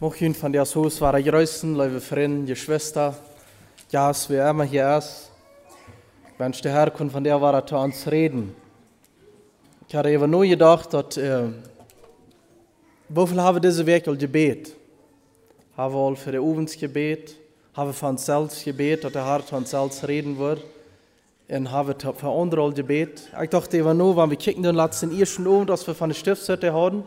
Mocht van der Hus waren größten, liebe Freunde, Geschwister, ja, es wir immer hier ist. Wenn der Herr von der war zu uns reden. Ich hatte eben nur gedacht, dass, äh, wofür haben diese Woche Gebet? Haben wir für das Uwensgebet, haben wir von uns selbst Gebet, dass der Herr zu uns selbst reden wird. Und haben wir für andere Gebet. Ich dachte eben nur, wenn wir kicken den letzten ersten um, dass wir von der Stiftshütte haben,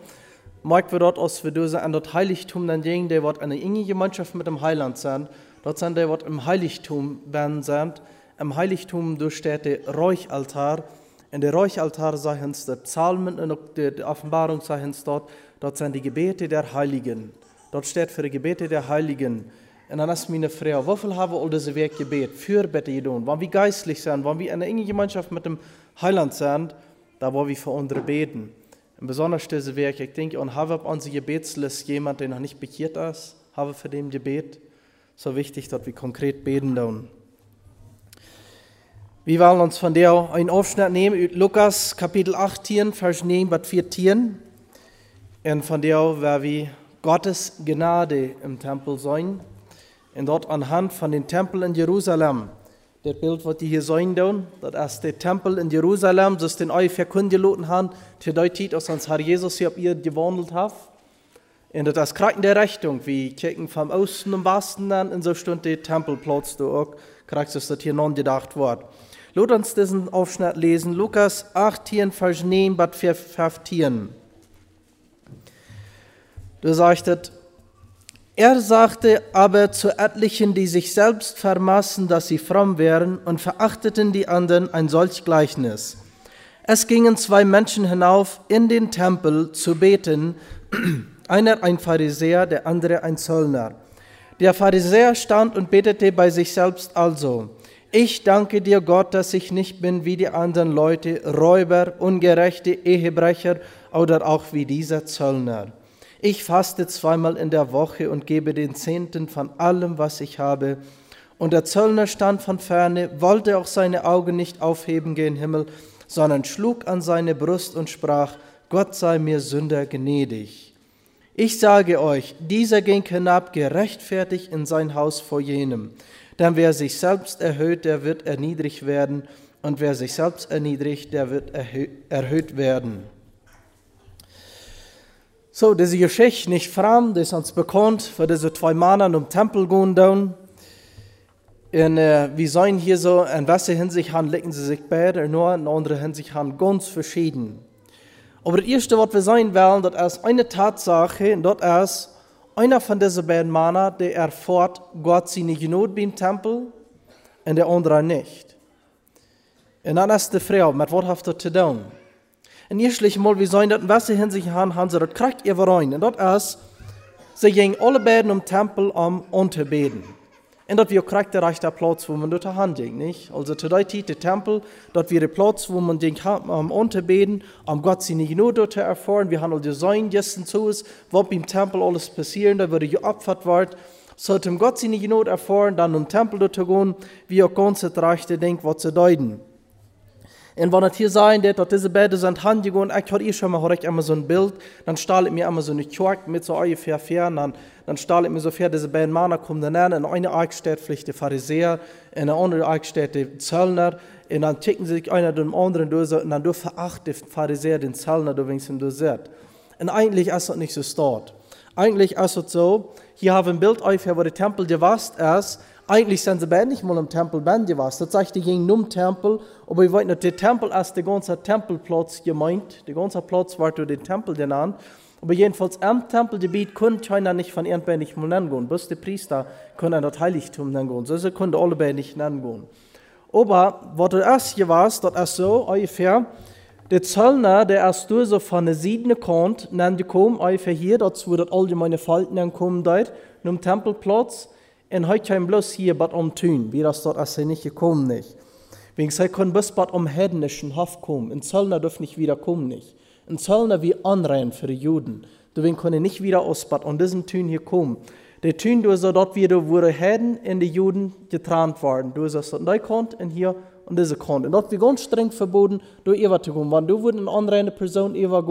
mag wir dort, als wir diese an das Heiligtum dann gehen, der wird eine enge Gemeinschaft mit dem Heiland sein. Dort sind der wird im Heiligtum werden sind. Im Heiligtum durchsteht der Räuchaltar. In der Räuchaltar sagen es die Psalmen und die Offenbarung sagen es dort. Dort sind die Gebete der Heiligen. Dort steht für die Gebete der Heiligen. Und dann ist meine Frau, wofür haben wir all diese Weg gebet? Für bitte tun. Wenn wir geistlich sind, wenn wir in einer engen Gemeinschaft mit dem Heiland sind, da wollen wir für andere beten. Und besonders diese Werk, ich denke, und haben auf unsere Gebetsliste jemand, der noch nicht bekehrt ist, haben für den Gebet. So wichtig, dass wir konkret beten tun. Wir wollen uns von der einen Aufschnitt nehmen, Lukas Kapitel 18, Vers 9 bis 14. Und von der, wer wir Gottes Gnade im Tempel sein und dort anhand von den Tempeln in Jerusalem. Das Bild, was die hier sehen, das ist der Tempel in Jerusalem, das den euch verkündigt haben, die Zeit, als uns Herr Jesus hier auf ihr gewandelt hat. Und das ist gerade in der Richtung, wie kicken vom Osten und Westen dann, in so Stunde der Tempelplatz, da auch, kriegst du das hier non gedacht wird. Lass uns diesen Aufschnitt lesen, Lukas 18, Vers 9 bis 15. Du sagst, er sagte aber zu etlichen, die sich selbst vermaßen, dass sie fromm wären, und verachteten die anderen ein solch Gleichnis. Es gingen zwei Menschen hinauf in den Tempel zu beten, einer ein Pharisäer, der andere ein Zöllner. Der Pharisäer stand und betete bei sich selbst also, ich danke dir Gott, dass ich nicht bin wie die anderen Leute, Räuber, Ungerechte, Ehebrecher oder auch wie dieser Zöllner. Ich faste zweimal in der Woche und gebe den Zehnten von allem, was ich habe. Und der Zöllner stand von ferne, wollte auch seine Augen nicht aufheben gen Himmel, sondern schlug an seine Brust und sprach, Gott sei mir Sünder gnädig. Ich sage euch, dieser ging hinab gerechtfertigt in sein Haus vor jenem. Denn wer sich selbst erhöht, der wird erniedrigt werden, und wer sich selbst erniedrigt, der wird erhöht werden. So, diese Geschichte nicht fremd, ist uns bekannt, für diese zwei Männer im Tempel gehen down. Und äh, wir sehen hier so, in welcher Hinsicht haben, legen sie sich beide, nur in anderer Hinsicht haben ganz verschieden. Aber das Erste, was wir sehen wollen, das ist eine Tatsache, und das ist, einer von diesen beiden Männern, der erfährt Gott seine Gnade beim Tempel, und der andere nicht. Und dann ist die Frau, mit was hat zu tun? En eerstlich mal, sollen das in welcher Hinsicht haben, haben sie das kriegt ihr rein. Und das ist, sie gingen alle beiden im Tempel um unterbeten. Und dort wir kriegt der rechte Platz, wo man dort Hand ging, nicht? Also zu der Zeit der Tempel, dort wäre Platz, wo man den um, unterbeten, um Gott seine Gnade dort erfahren. Wir haben all die Sein gestern zu uns, was beim Tempel alles passieren, da würde geopfert werden. Sollte Gott seine Gnade erfahren, dann im Tempel dort zu gehen, wie auch ganz das rechte Ding, was zu deuten. Und wenn es hier sein wird, dass diese beiden sind handgegangen, ich hatte schon mal ich immer so ein Bild, dann stahl ich mir immer so eine Kjork mit so ungefähr fern, dann, dann stahl ich mir so fair, diese beiden Männer kommen dann an, in eine Eich steht vielleicht der Pharisäer, in eine andere Eich steht der Zöllner, und dann ticken sich einer dem anderen durch, und dann verachtet der Pharisäer den Zöllner, du wenigstens du seht. Und eigentlich ist das nicht so dort. Eigentlich ist es so, hier haben wir ein Bild ungefähr, wo der Tempel gewasst ist, eigentlich sind sie beide nicht mal im Tempel Bände was. Das sagt, die gingen im Tempel, aber ich weiß nicht, der Tempel ist der ganze Tempelplatz gemeint. Der ganze Platz war durch den Tempel genannt. Aber jedenfalls am Tempelgebiet konnte keiner nicht von irgendwen nicht mal nennen Bis die Priester können das Heiligtum nennen So sie konnten alle beide nicht nennen Aber was das erste war, das ist so ungefähr, der Zöllner, der erst durch so von der Siedene kommt, nennt die kommen ungefähr hier, wo das allgemeine Falten kommen dort, im Tempelplatz. En hij kan bloß hier bad om tun, wie das dort als er nicht gekommen nicht. Wegen sie können bis bad um hednischen Hof kommen. Ein Zöllner dürfen nicht wieder kommen nicht. Ein Zöllner wie anrein für die Juden. Deswegen können nicht wieder aus bad um diesen Tun hier kommen. Der Tun, du so dort wieder, die Heden in die Juden getrannt waren. Du sagst, da kommt und hier an diese Kant. Und dort wir ganz streng verboten, durch Eva zu gehen. Wenn du würden eine andere Person Eva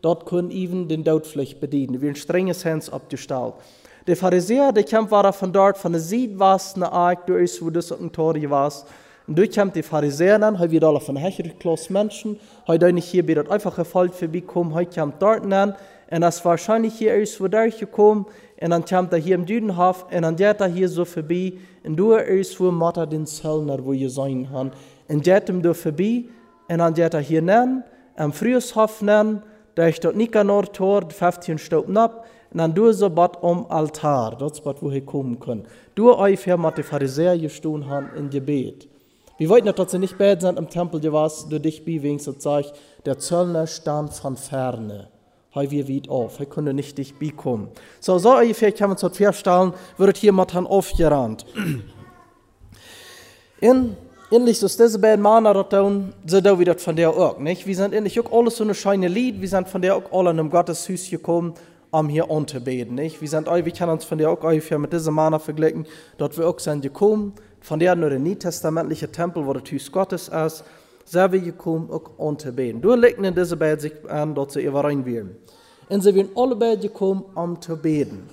dort können even den Todpflicht bedienen. Wir ein strenges Hands abgestellt. Pharisäer, der kam war von dort, von der Sied was, eine Eik, du ist, wo das ein Tor war. Und durch kam die Pharisäer dann, heute wieder alle von Hecheriklaus Menschen, heute nicht hier bei dort einfach gefällt vorbeikommen, heute kam dort dann, und das wahrscheinlich hier ist, wo der gekommen, und dann kam er hier im Düdenhof, und dann geht er hier so vorbei, und du ist, wo Mutter den Zellner, wo ihr sein kann, und geht ihm da vorbei, und dann geht er hier nennen, am Frühshof nennen, da ist dort Nikanor Tor, 15 Stunden ab, dann du so bad um Altar, dort ist wo ihr kommen könnt. Du euch hier mit den Pharisäer gestanden haben in Gebet. Wir wollten dass sie nicht beten sind im Tempel, du warst, du dich bei wenigstens zeig, der Zöllner stand von ferne. Hei wir weit auf, er konnte nicht dich bekommen. So, so ungefähr kann man es feststellen, wird hier mal dann aufgerannt. In Ähnlich so diese beiden Männer dort tun, so da wie das von der auch, nicht? Wir sind ähnlich auch alles so eine scheine Lied, wir sind von der auch alle in einem Gotteshus gekommen, um hier unterbeten, nicht? Wir sind wir können uns von der auch ungefähr mit diesen Männer vergleichen, dort wir auch sind gekommen, von der nur der nietestamentliche Tempel, wo das Hus Gottes ist, sind wir gekommen, auch unterbeten. Du legst in diese beiden sich an, dort sie rein werden. Und sie werden alle beide gekommen, um zu beten.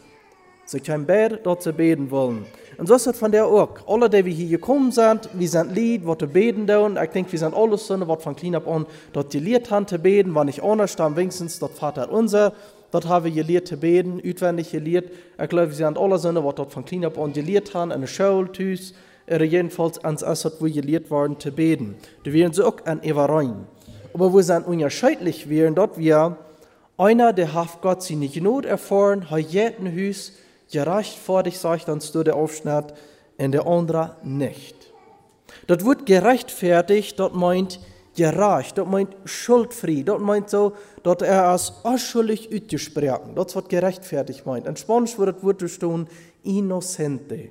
Sie können beide dort zu beten wollen. Und so ist es von der auch. Alle, die wir hier gekommen sind, wir sind Lied, was zu beten tun. Ich denke, wir sind alles so, was von klein an dort gelehrt haben zu beten. Wenn nicht anders, dann wenigstens dort Vater unser. Dort haben wir gelehrt zu beten, utwendig gelehrt. Ich glaube, wir sind alle so, was dort von klein ab an gelehrt haben, in der Schule, tüs. Oder jedenfalls ans Assad, wo gelehrt worden zu beten. Da wären sie auch an Everein. Aber wo sind unterschiedlich wären, dort wir einer, der hat Gott nicht Not erfahren, hat jeden Hus, gerecht vor dich, sagt dann du der Aufschnitt, und der andere nicht. Das wird gerechtfertigt, dort meint gerecht, dort meint schuldfrei, dort meint so, dort er als unschuldig ausgesprochen, dort wird gerechtfertigt meint. In Spanisch wird das stehen, innocente.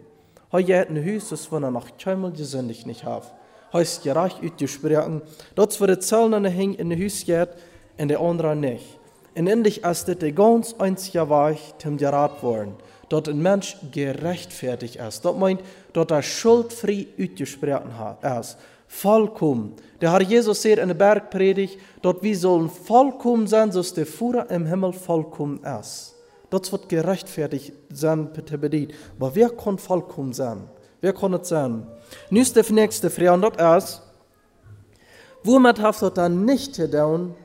Heute hat ein Haus, das wenn er noch keinmal gesündigt nicht hat. Heißt gerecht ausgesprochen, dort wird der Zellner hängen in der Haus geht, und der andere nicht. Und endlich ist das der ganz einzige Weg, zum gerat worden dort ein Mensch gerechtfertigt ist. Dort meint, dort er schuldfrei ausgesprochen ist. Vollkommen. Der Herr Jesus sagt in der Bergpredigt, dort wir sollen vollkommen sein, so der Führer im Himmel vollkommen ist. Dort wird gerechtfertigt sein, bitte bedient. Aber wer kann vollkommen sein? Wer kann es sein? Ist die nächste Frage, und das ist, womit hat das dann nicht getan,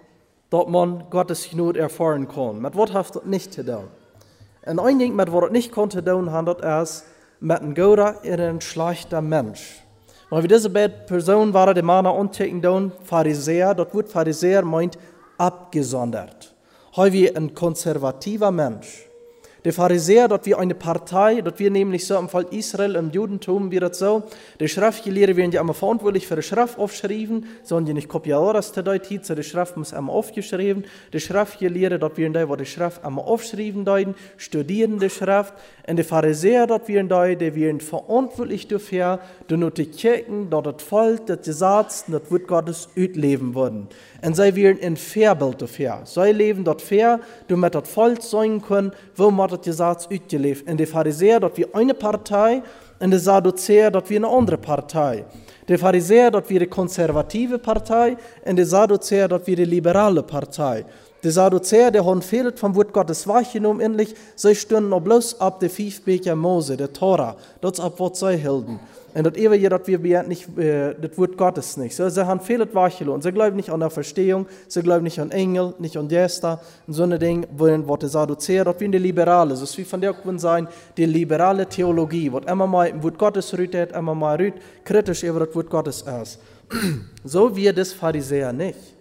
dass man Gottes Not erfahren kann? Mit was hat das nicht getan? En een ding met wat het niet kon doen, handelt is met een goede en een slechter Mensch. Maar wie diese waren, die Männer ontdekken doen, Pharisäer, dat wordt Pharisäer meint abgesondert. Hij wie ein konservativer Mensch. Der Pharisäer, dort wie eine Partei, dort wir nämlich so im Fall Israel, im Judentum, wie das so, die Schriftgelehrer werden ja immer verantwortlich für die Schrift aufgeschrieben, sollen die nicht kopieren, das deuten, so die Schrift muss immer aufgeschrieben, die Schriftgelehrer, dort werden die, wo die Schrift immer aufgeschrieben deuten, studieren die Schrift, und die Pharisäer, dort werden die, die werden verantwortlich dafür, die nur die Kirchen, dort das Volk, das Gesetz, das wird Gottes leben worden. Und sie werden ein Vorbild dafür. Sie leben dort fair, damit das Volk sein können, wo man das Gesetz ausgelebt. Und die Pharisäer, dort wie eine Partei, und die Sadduzäer, dort wie eine andere Partei. Die Pharisäer, dort wie die konservative Partei, und die Sadduzäer, dort wie die liberale Partei. Die Sadduzäer, die haben fehlt vom Wort Gottes wahrgenommen, endlich, sie stünden noch bloß ab der fünf Becher Mose, der Tora, dort ab was sie hielten. Und das ewige, dass wir nicht, äh, das Wort Gottes nicht. So, sie haben viele und Sie glauben nicht an der Verstehung, sie glauben nicht an Engel, nicht an Gäste, und so eine Dinge, wo die Sadduzäer, das wie die Liberale, so ist wie von der können sein, die liberale Theologie, wo immer mal im Wort Gottes rührt, immer mal rührt, kritisch über das Wort Gottes ist. so wie das Pharisäer nicht.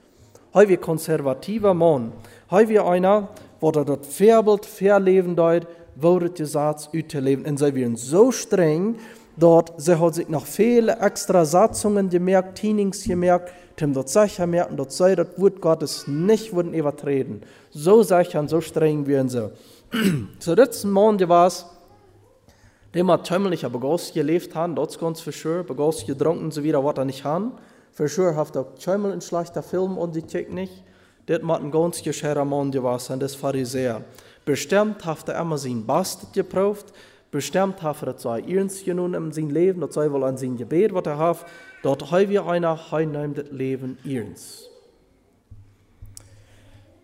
Heu wie konservativer Mann, heu wie einer, wo er das Verbild, Verleben deut, wo das Gesetz leben. Und sie werden so streng, Dort, sie hat sich noch viele extra Satzungen gemerkt, Tienings gemerkt, Tim dort sicher merken, dort sei das Wort Gottes nicht wurden übertreten. So sicher und so streng werden sie. Zu letzten Morgen war es, dem hat tümmelig aber groß gelebt haben, dort ganz für sure, begoss getrunken, so wieder, was er nicht haben. Sure hat er tümmel ein schlechter Film und die nicht. Das hat ein ganz gescherer Mann gewesen, das Pharisäer. Bestimmt hat er immer sein Bastard geprüft, bestimmt hat er zwei ernst genommen in sein Leben, das sei wohl an sein Gebet, was er hat, dort heu wir einer heimnehm das Leben ihrens.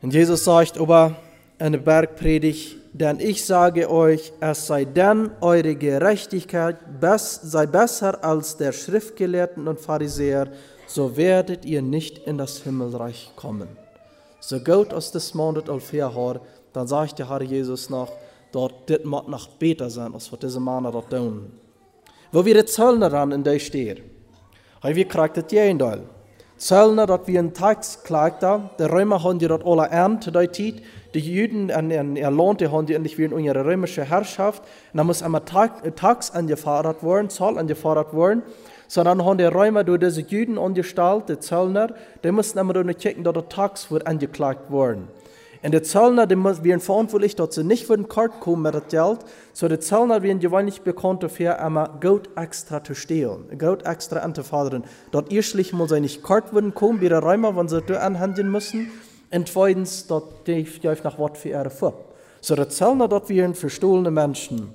Und Jesus sagt aber in der Bergpredigt, denn ich sage euch, es sei denn eure Gerechtigkeit sei besser als der Schriftgelehrten und Pharisäer, so werdet ihr nicht in das Himmelreich kommen. So gut aus des Monat al dann sagt der Herr Jesus noch, dort dit mag noch beter sein, als was diese Männer dort tun. Wo wir die Zöllner an in der steht, haben wir kriegt das Jendal. Zöllner, dat wir ein klagt da, die Römer haben die dort alle ernst, die Zeit, die Juden an in Erlohnt, die haben die endlich wieder in ihre römische Herrschaft, und dann muss einmal Tax angefordert werden, Zoll angefordert werden, sondern haben die Römer durch diese Juden angestellt, die Zöllner, die mussten immer durch checken, dass der Tax wird angeklagt worden. Und die Zöllner, die werden verantwortlich, dass sie nicht für den Kart kommen mit dem Geld, so die Zöllner werden gewöhnlich bekannt dafür, einmal Geld extra zu stehlen, Geld extra anzufordern. Dort erstlich muss sie nicht Kart werden kommen, wie die Römer, wenn sie da anhandeln müssen, und zweitens, dort die nach Wort für ihre vor. So die Zöllner dort werden verstohlene Menschen.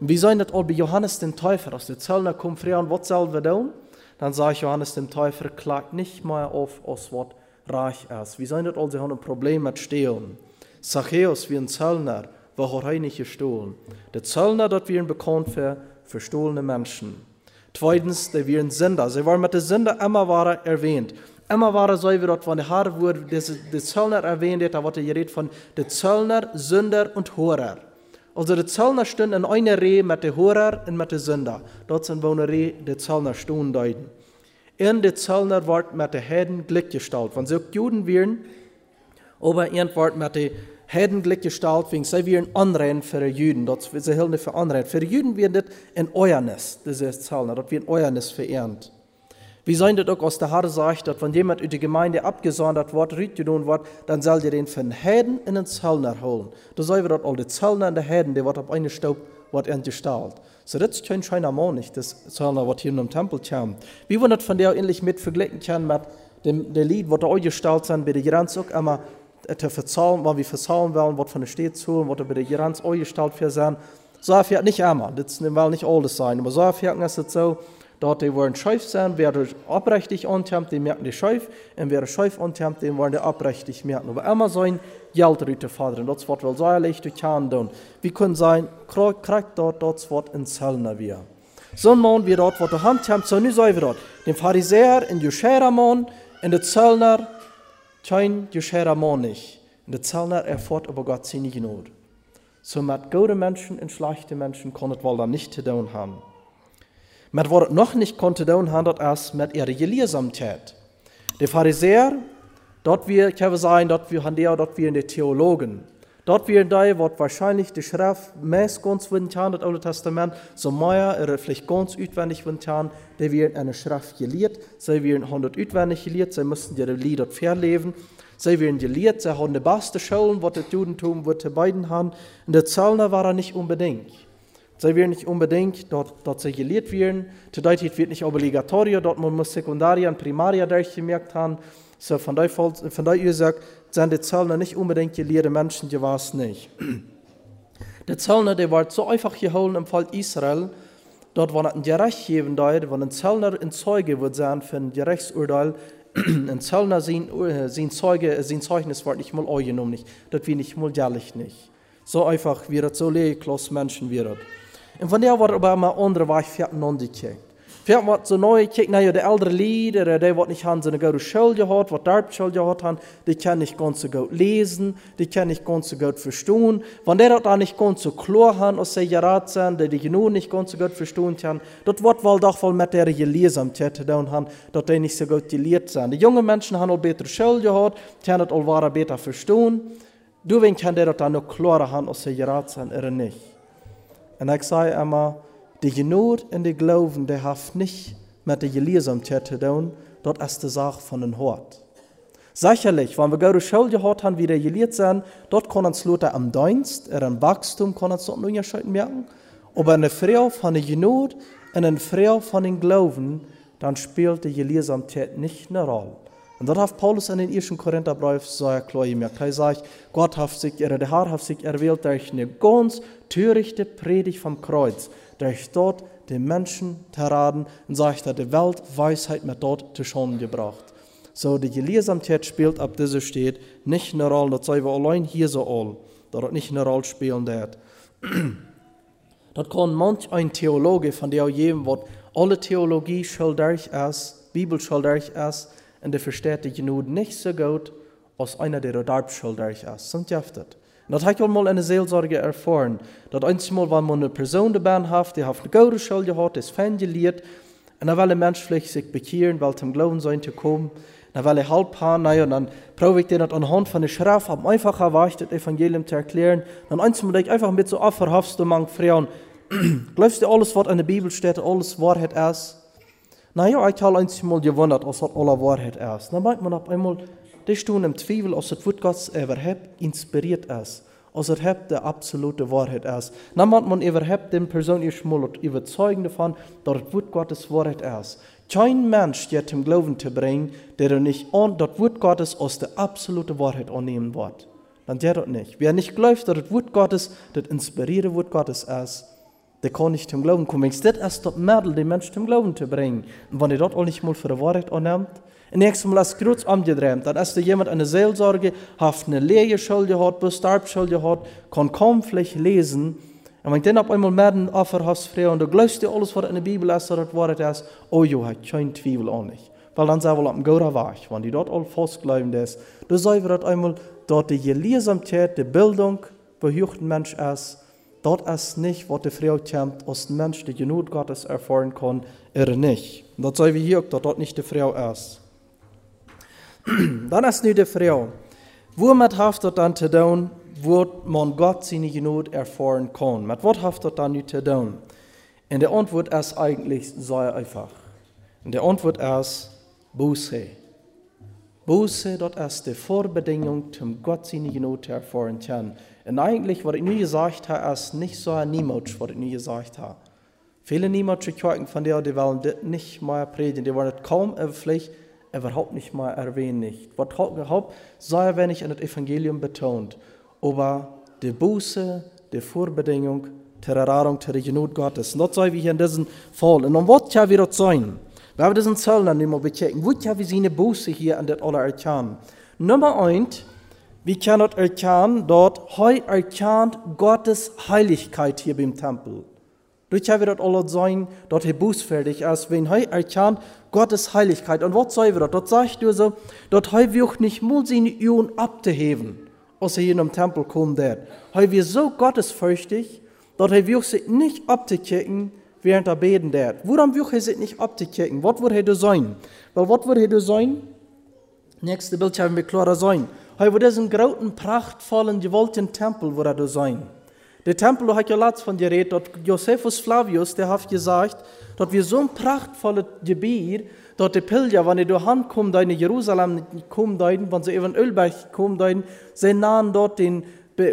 Wie sollen das all bei Johannes den Täufer, als die Zöllner kommen fragen, was sollen wir tun? Dann sagt Johannes den Täufer, klagt nicht mehr auf, aus was reich ist. Wie sollen das all, sie haben ein Problem mit Stehlen. Zachäus wie ein Zöllner, war er nicht gestohlen. Der Zöllner, dort werden bekannt für verstohlene Menschen. Zweitens, der werden Sünder. Sie waren mit der Sünder immer waren erwähnt. Immer waren wie dort von der Haar wurde, der Zöllner erwähnt, da wurde geredet von der Zöllner, Sünder und Horer. Also de Zöllner stehen in einer Reihe mit den Hörer und mit den Sünder. Dort sind wo eine Reihe de Zöllner stehen deuten. In de Zöllner wird mit den Heden gleichgestellt. Wenn sie Juden wären, aber ein wird mit den Heden gleichgestellt, wegen sie wären Anrein für die Juden. Dort sie hilft für Anrein. Für die Juden werden das in Euernis, ist Zöllner. Dort wird Euernis verehrt. Wie das auch aus der Haare sagt, dass wenn jemand in die Gemeinde abgesondert wird, rütgedoen wird, dann soll ihr den von Heden in den Zöllner holen. Da soll wir dort all die Zöllner und die Heden, die wird auf eine Staub wird entgestellt. So das kein scheiner Mann nicht, das Zöllner, was hier in dem Tempel kommt. Wie das von der ähnlich mit vergleichen können mit dem, dem Lied, was da euch gestellt sind, bei der Grenz auch immer zu verzahlen, was wir verzahlen wollen, was von der Stadt zu was bei der Grenz euch gestellt für sein. So fährt nicht immer, das will nicht alles sein, aber so fährt es so, Dort die wollen scheif sein, wer abrechtig antempt, die merken die scheif, und wer scheif antempt, den wollen die abrechtig merken. Aber immer so ein Geld rüte fadern, das wird wohl sehr leicht durch tun. Wie können sein, kriegt dort das Wort in Zellner wir. So ein Mann wie dort, wo der Hand so so wie dort. Den Pharisäer in Mann, in der Zellner, kein Mann nicht. In der Zellner erfährt aber Gott seine Gnade. So mit gute Menschen und schlechte Menschen kann es wohl dann nicht zu tun haben. Met wat het nog niet kon doen, had dat als met ihre Gelehrsamkeit. Die Pharisäer, dort wir, ich habe sagen, dort wir haben dort wir in die Theologen. Dort wir da, wird wahrscheinlich die Schrift meist ganz windig das Alte Testament, so mehr oder vielleicht ganz utwendig windig die wir eine Schrift gelehrt, sie werden hundert utwendig gelehrt, sie müssen ihre Lieder verleben, sie werden gelehrt, sie haben die beste Schulen, was das Judentum wird beiden haben, und der Zöllner war er nicht unbedingt. Sie werden nicht unbedingt dort, dort sie gelehrt werden. Zu Deutsch wird nicht obligatorisch, dort man muss Sekundaria und Primaria durchgemerkt haben. So von daher, von daher sagt, sind die Zöllner nicht unbedingt gelehrte Menschen, die war es nicht. Der Zöllner, der war so einfach geholt im Fall Israel, dort war ein Gericht geben, dort, wenn ein Zöllner ein Zeuge wird sein für ein Gerichtsurteil, ein Zöllner sein, sein Zeuge, sein Zeugnis wird nicht mal angenommen. Das wird nicht mal jährlich nicht. So einfach wird das, so leerklos Menschen wird das. En van der wordt mal andere waar ik non die kijkt. Vijf wat zo neu kijkt naar de oudere lieder, die wat haben so eine gute Schule gehabt, wat dort Schule gehabt haben, die kann nicht ganz so gut lesen, die kann nicht ganz so gut verstehen. Wenn der da nicht ganz so klar haben, aus der Rat sind, die die genug nicht ganz so gut verstehen kann, dort wird wohl doch wohl mit der Gelesenheit zu tun haben, dass die nicht so gut gelehrt sind. Die jungen Menschen haben auch bessere Schule gehabt, die haben das auch besser verstehen. Du, wenn kann der da noch klarer haben, aus der Rat sind, oder nicht. En ik zei immer, die Genot in die Glauben, der hat nicht mit der Gelehrsamkeit zu tun, dort ist die Sache von den Hort. Sicherlich, wenn wir gute Schule gehabt haben, wie der gelehrt sind, dort kann uns Leute am Dienst, am Wachstum, kann uns dort nicht merken. Aber eine Frau von der Genot und eine Frau von den Glauben, dann spielt die Gelehrsamkeit nicht eine Rolle. Und dort hat Paulus in den ersten Korintherbrief so klar gemerkt. Er sagt, Gott hat sich, er, der Herr hat sich erwählt durch eine ganz törichte Predigt vom Kreuz, durch dort die Menschen terraden und sagt, er die Welt Weisheit mit dort zu Schanden gebracht. So, die Gelehrsamkeit spielt ab dieser steht nicht eine Rolle, das sei wir allein hier so all, dort nicht eine Rolle spielen wird. dort kann manch ein Theologe, von der jedem wird, alle Theologie schuldig ist, Bibel ist, und der versteht die genug nicht so gut, als einer, der dort schuldig ist. Sind jaftet. Und das habe ich auch mal in der Seelsorge erfahren, dass einmal, wenn man eine Person dabei hat, die hat eine gute Schuld gehabt, ist fangeliert, und dann will ein Mensch vielleicht sich bekehren, weil zum Glauben sein zu kommen, dann will er halb haben, naja, und dann probiere ich den anhand von der Schrift, um einfacher weicht das Evangelium zu erklären. Dann einmal ich einfach mit so offerhaft, du mang Frauen, glaubst du alles, was in der Bibel steht, alles Wahrheit ist? Naja, ich habe einmal gewundert, als das alle Wahrheit ist. Dann meint man auf einmal, das tun im Zweifel, als das Wort Gottes überhaupt inspiriert ist. Als es die absolute Wahrheit ist. Dann meint man überhaupt den persönlichen Schmull überzeugen davon, dass das Wort Gottes Wahrheit ist. Kein Mensch wird zum Glauben zu bringen, der nicht an, das Wort Gottes als die absolute Wahrheit annehmen wird. Dann der das nicht. Wer nicht glaubt, dass das Wort Gottes das inspirierte Wort Gottes ist, der kann nicht zum Glauben kommen. Das ist das Mittel, den Menschen zum Glauben zu bringen. Und wenn ihr das auch nicht mal für die Wahrheit annimmt, und nächstes Mal ist kurz umgedreht, dann ist da jemand eine Seelsorge, hat eine Lehrschuld gehabt, Bestarbschuld gehabt, kann kaum vielleicht lesen, und wenn dann auf einmal mehr ein Offer hast, frei, und du glaubst dir alles, was in der Bibel ist, dass das Wort ist, oh jo, hat kein Zweifel auch nicht. Weil dann sagen wir, am Gora Weg, wenn die dort all fast glauben, ist, du das einmal, dort die Gelehrsamkeit, die Bildung, ein Mensch ist, dort ist nicht, was die Frau kämpft, als ein Mensch, der genug Gottes erfahren kann, er nicht. Das sei wie hier, dass dort nicht die Frau ist. dann ist nu die Frau. Womit hat das dann zu tun, wo man Gott seine Genot erfahren kann? Mit was hat das dann nu zu tun? Und die Antwort ist eigentlich sehr einfach. Und die Antwort ist Buße. Buße, das ist die Vorbedingung, um Gott seine Genot zu erfahren können. Und eigentlich, was ich nu habe, ist nicht so ein niemand, was ich nu gesagt habe. Viele niemals Kirchen von der, die wollen das nicht mehr predigen, die wollen das kaum vielleicht überhaupt nicht mal erwähnen nicht. Was überhaupt sei wenig in das Evangelium betont. Aber die Buße, die Vorbedingung der Erfahrung der Genut Gottes. Und das sei wie hier in diesem Fall. Und dann wird ja wieder sein. Wir haben diesen Zellen dann immer bechecken. Wird ja wie sie eine Buße hier an das alle erkennen. Nummer eins, wir können erkennen, dort heu erkannt Gottes Heiligkeit hier beim Tempel. Durch haben wir das alles sein, dort er bußfertig ist, wenn er erkannt Gottes Heiligkeit. Und was soll wir das? Dort sagt du so, dort er wir auch nicht mal seine Üben abzuheben, als er hier den Tempel kommt. Er wir so gottesfürchtig, dort er wir sich nicht abzukicken, während er beten der. Woran wir er nicht abzukicken? Was würde er sein? Weil was würde er sein? Nächste Bild haben wir klarer sein. Er würde diesen großen, prachtvollen, gewollten Tempel, wo er sein. Der Tempel hat ja letztes von dir redet, dort Josephus Flavius, der hat gesagt, dort wir so ein prachtvolles Gebiet, dort die Pilger, die durch Hand kommen, in Jerusalem kommen, wenn sie über den Ölberg kommen, sie nahen dort den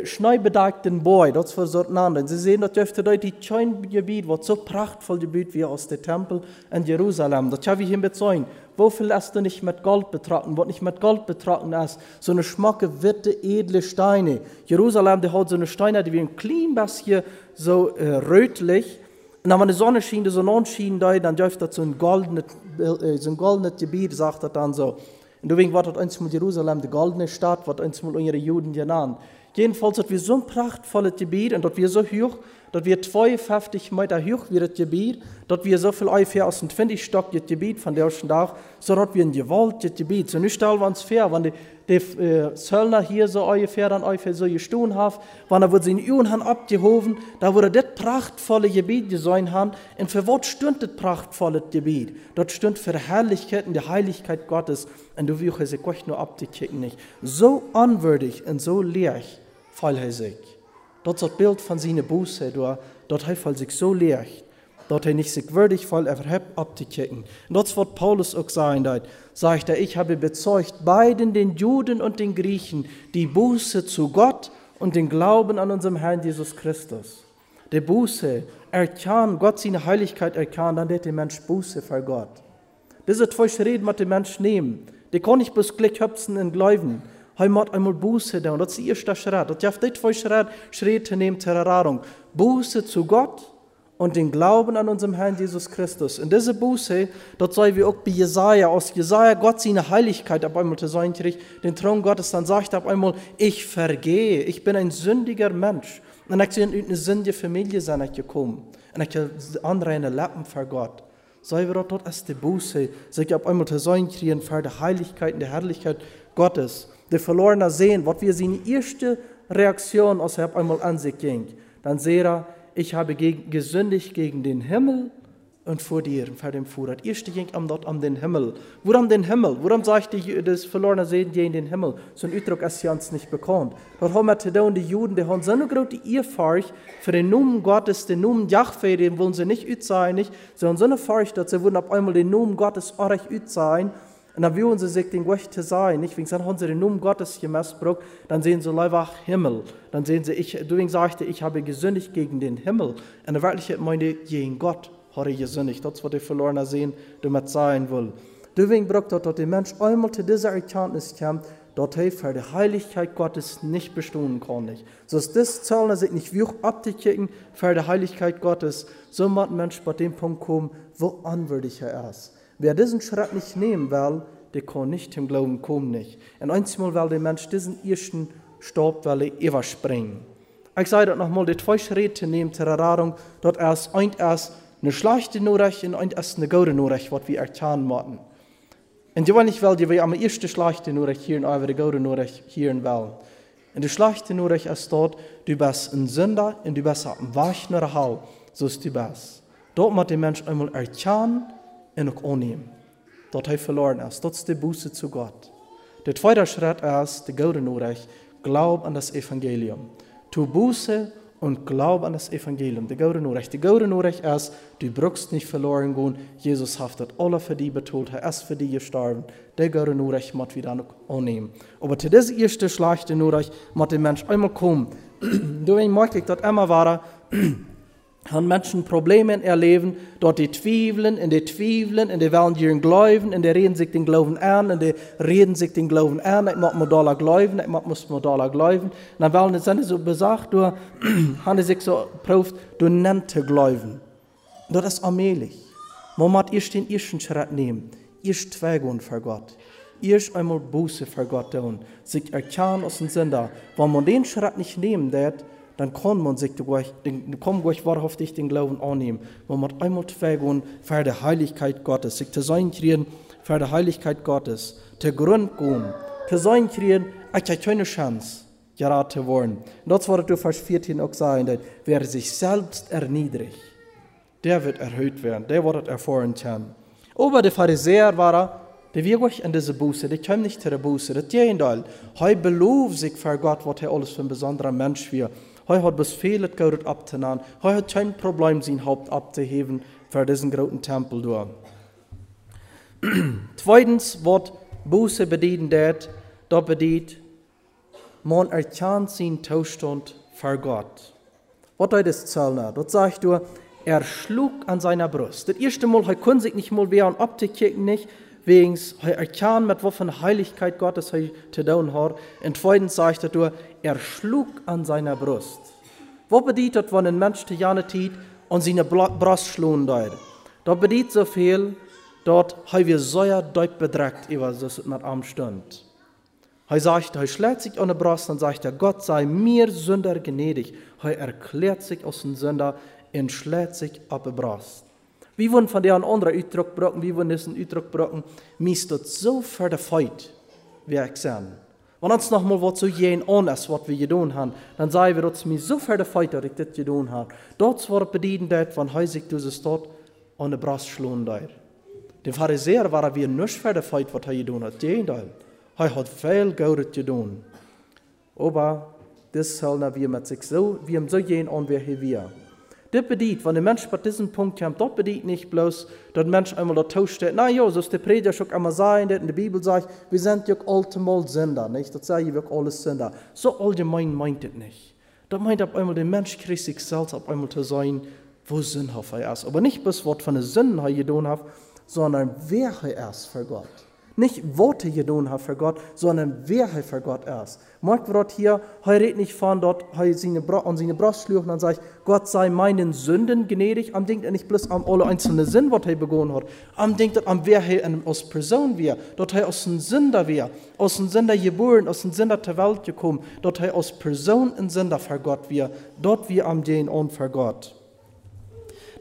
schneebedeckten Boy, dort für so nahen. Sie sehen, dort dürfte dort die schöne Gebiet, was so prachtvoll Gebiet wie aus dem Tempel in Jerusalem. Das habe ich ihm bezeugen. Wofür lässt du nicht mit Gold betrachten? Was nicht mit Gold betrachten ist, so eine schmacke, witte, edle Steine. Jerusalem, der hat so eine Steine, die wie ein klein bisschen so äh, rötlich. Und wenn die Sonne schien, die Sonne schien da, dann dürfte das so ein goldenes, äh, so Gebiet, sagt er dann so. Und deswegen war das einmal Jerusalem, die goldene Stadt, was einmal unsere Juden genannt. Jedenfalls hat wir so ein prachtvolles Gebiet und dort wir so hoch, dort wir 52 Meter hoch wie das Gebiet, dort wir so viel ungefähr aus dem 20 Stock das Gebiet von der ersten Tag, so dort wir ein gewaltiges Gebiet. So nicht wir uns fair, wenn die, die äh, Zöllner hier so ungefähr dann ungefähr so gestehen haben, wenn da wird sie in ihren Hand abgehoben, da wurde das prachtvolle Gebiet gesehen haben, und für was stund das prachtvolle Gebiet? Dort stund für Herrlichkeit und die Heiligkeit Gottes, und du wirst sie nur abzukicken nicht. So unwürdig und so leer hij sich. Is het beeld van zijn Buße, dat hij fall sich so leert, dat hij nicht sich würdig voll überhaupt abzukicken. Und das wird Paulus auch sagen, dort, sagt er, ich habe bezeugt beiden den Juden und den Griechen die Buße zu Gott und den Glauben an unserem Herrn Jesus Christus. Die Buße erkannt, Gott seine Heiligkeit erkannt, dann wird der Mensch Buße für Gott. Diese zwei Schritte mit dem Mensch nehmen. Die kann nicht bloß Glück hüpfen und glauben. Hij moet einmal Buße doen. Dat is de eerste schritt. Hebt dit twee schritt, Schritte nehmen zur Erfahrung. Buße zu Gott und den Glauben an unserem Herrn Jesus Christus. In dieser Buße, dort soll wir auch bei Jesaja, aus Jesaja Gott seine Heiligkeit ab einmal zu sein, den Thron Gottes, dann sagt er ab einmal, ich vergehe, ich bin ein sündiger Mensch. Und ich bin in eine sündige Familie sein gekommen. Und ich habe anreine Lappen für Gott. Sei wir dort als die Buße, sich ab einmal zu sein kriegen für die Heiligkeit und die Herrlichkeit Gottes. Der Verlorene sehen, was wir seine erste Reaktion aus er einmal an sich ging. Dann sehe er, ich habe gegen, gesündigt gegen den Himmel und vor dir, vor dem Vorrat. Erste ging am dort an den Himmel. Warum den Himmel? Warum sagt die, das verlorene Sehen gegen den Himmel? So ein Ausdruck ist uns nicht bekannt. Dort haben wir die Juden, die haben so eine große Ehrfurcht für den Namen Gottes, den Namen Jahwe, den wollen sie nicht sein, nicht, sondern so eine Furcht, dass sie wollen auf einmal den Namen Gottes auch sein und dann wollen sie sich den Gott sein, nicht? Wenn sie haben sie den Namen Gottes gemissbraucht, dann sehen sie einfach Himmel. Dann sehen sie, ich, du sagte, ich habe gesündigt gegen den Himmel. Und in Wirklichkeit meine gegen Gott habe ich gesündigt. Das, was die verloren sehen, damit sein will. Deswegen braucht dort, dass der Mensch einmal zu dieser Erkenntnis kommt, dort er für die Heiligkeit Gottes nicht bestehen kann. Nicht. So ist das Zahlen sich nicht wie abzukicken für die Heiligkeit Gottes. So muss ein Mensch bei dem Punkt kommen, wo anwürdig er ist. Wer diesen Schritt nicht nehmen will, der kann nicht im Glauben kommen. Nicht. Und einmal will der Mensch diesen ersten er überspringen. Ich sage das nochmal, die zwei Schritte nehmen zur Erfahrung, dort erst ein erst eine schlechte Nachricht und ein erst eine gute Nachricht, was wir erkennen müssen. Und die wollen nicht, weil die am ersten schlechte Nachricht und aber die gute Nachricht hier wollen. Und die schlechte Nachricht ist dort, du bist ein Sünder und du bist am Wachner Hall, so ist du bist. Dort muss der Mensch einmal erkennen, en ook aannemen. Dat hij verloren is. Dat is de Buße zu Gott. Der zweite Schritt ist, der Gouden Nachricht, Glaub an das Evangelium. Tu Buße und glaub an das Evangelium, der Gouden Nachricht. Die Gouden Nachricht ist, du brauchst nicht verloren gehen. Jesus hat das alle für dich betont, er ist für dich gestorben. Der Gouden Nachricht muss auch annehmen. Aber zu dieser ersten schlechten Nachricht muss der Mensch einmal kommen. du, mag ich das immer war, haben Menschen Probleme erleben, dort die zweifeln, in die zweifeln, in die wollen ihren Glauben, in die reden sich den Glauben an, in die reden sich den Glauben an, ich mir da glauben, ich da glauben. Und dann wollen sie so besagt, du, haben sie sich so prüft, du nennte Glauben. Das ist allmählich. Man muss erst den ersten Schritt nehmen, erst Zweigungen für Gott. Erst einmal Buße für Gott tun, sich erkennen aus dem Sünder. Wenn man den Schritt nicht nehmen wird, dann kann man sich durch, dann kann man wahrhaftig den Glauben annehmen. Man muss einmal gehen für die Heiligkeit Gottes, sich zu sein kriegen für die Heiligkeit Gottes, zu Grund gehen, zu sein kriegen, ich habe keine Chance, geraten zu werden. Und das wird du Vers 14 auch sagen, wer sich selbst erniedrigt, der wird erhöht werden, der wird erfahren können. Aber der Pharisäer war er, der wirklich in diese Buße, die kommt nicht zu der Buße, das Gegenteil. Er belobt sich für Gott, was er alles für ein besonderer Mensch wird. Hij had befehlt, Gott abzunehmen. Hij hat kein Problem, sein Haupt abzuheben für diesen großen Tempel. Durch. Zweitens, was Buße bedienen wird, da bedient, man erkennt seinen Zustand für Gott. Was soll das zählen? Das sagt du, er schlug an seiner Brust. Das erste Mal, er konnte sich nicht mal wehren, abzukicken nicht, wegen er erkannt, mit welcher Heiligkeit Gottes er zu tun hat. Und zweitens sagt er, er schlug an seiner Brust. Was bedeutet, wenn ein Mensch die Jahre tut und seine Brust dort? Das bedeutet so viel, dort haben wir sehr deut bedreckt, über es mit am Stund. Er sagt, er schlägt sich an der Brust und sagt, Gott sei mir Sünder gnädig. Er erklärt sich aus dem Sünder und schlägt sich ab der Brust. Wie wollen von der anderen Ausdruck wie wollen diesen Ausdruck brauchen, mis dort so für wie ich sehen. Wenn uns noch mal was zu gehen an ist, was wir getan haben, dann sagen wir, dass mir so die Feit, dass ich das getan habe. Dort wird bedient, wenn sich dieses dort an der Brust schlagen dort. Der Pharisäer war wie nicht für Feit, was er getan hat. Gegenteil. Er hat viel Gutes getan. Aber das soll wir mit sich so, wir so gehen an, wie wir. Das bedeutet, wenn der Mensch bei diesem Punkt kommt, das bedeutet nicht bloß, dass der Mensch einmal da steht. Na ja, so ist der Prediger schon einmal sagen, in der Bibel sagt, wir sind ja allemal Sünder, nicht? Das sagen wir alles Sünder. So allgemein meint es nicht. Das meint auf einmal, der Mensch kriegt sich selbst auf einmal zu sein, wo sinnhaft er ist. Aber nicht bloß, was von der Sünden er getan hat, sondern wer er erst für Gott. Nicht Worte getan hat für Gott, sondern wer er für Gott ist. Mag wir dort hier, er redet nicht von dort, er seine, an seine Brust schlug und dann sagt, Gott sei meinen Sünden gnädig. Am denkt er nicht bloß an alle einzelnen Sinn, was er begonnen hat. Am denkt er an wer er als Person wir, dort er aus dem Sünder wir, aus dem Sünder geboren, aus dem Sünder zur Welt gekommen, dort er als Person ein Sünder für Gott wir, dort wir am den und für Gott.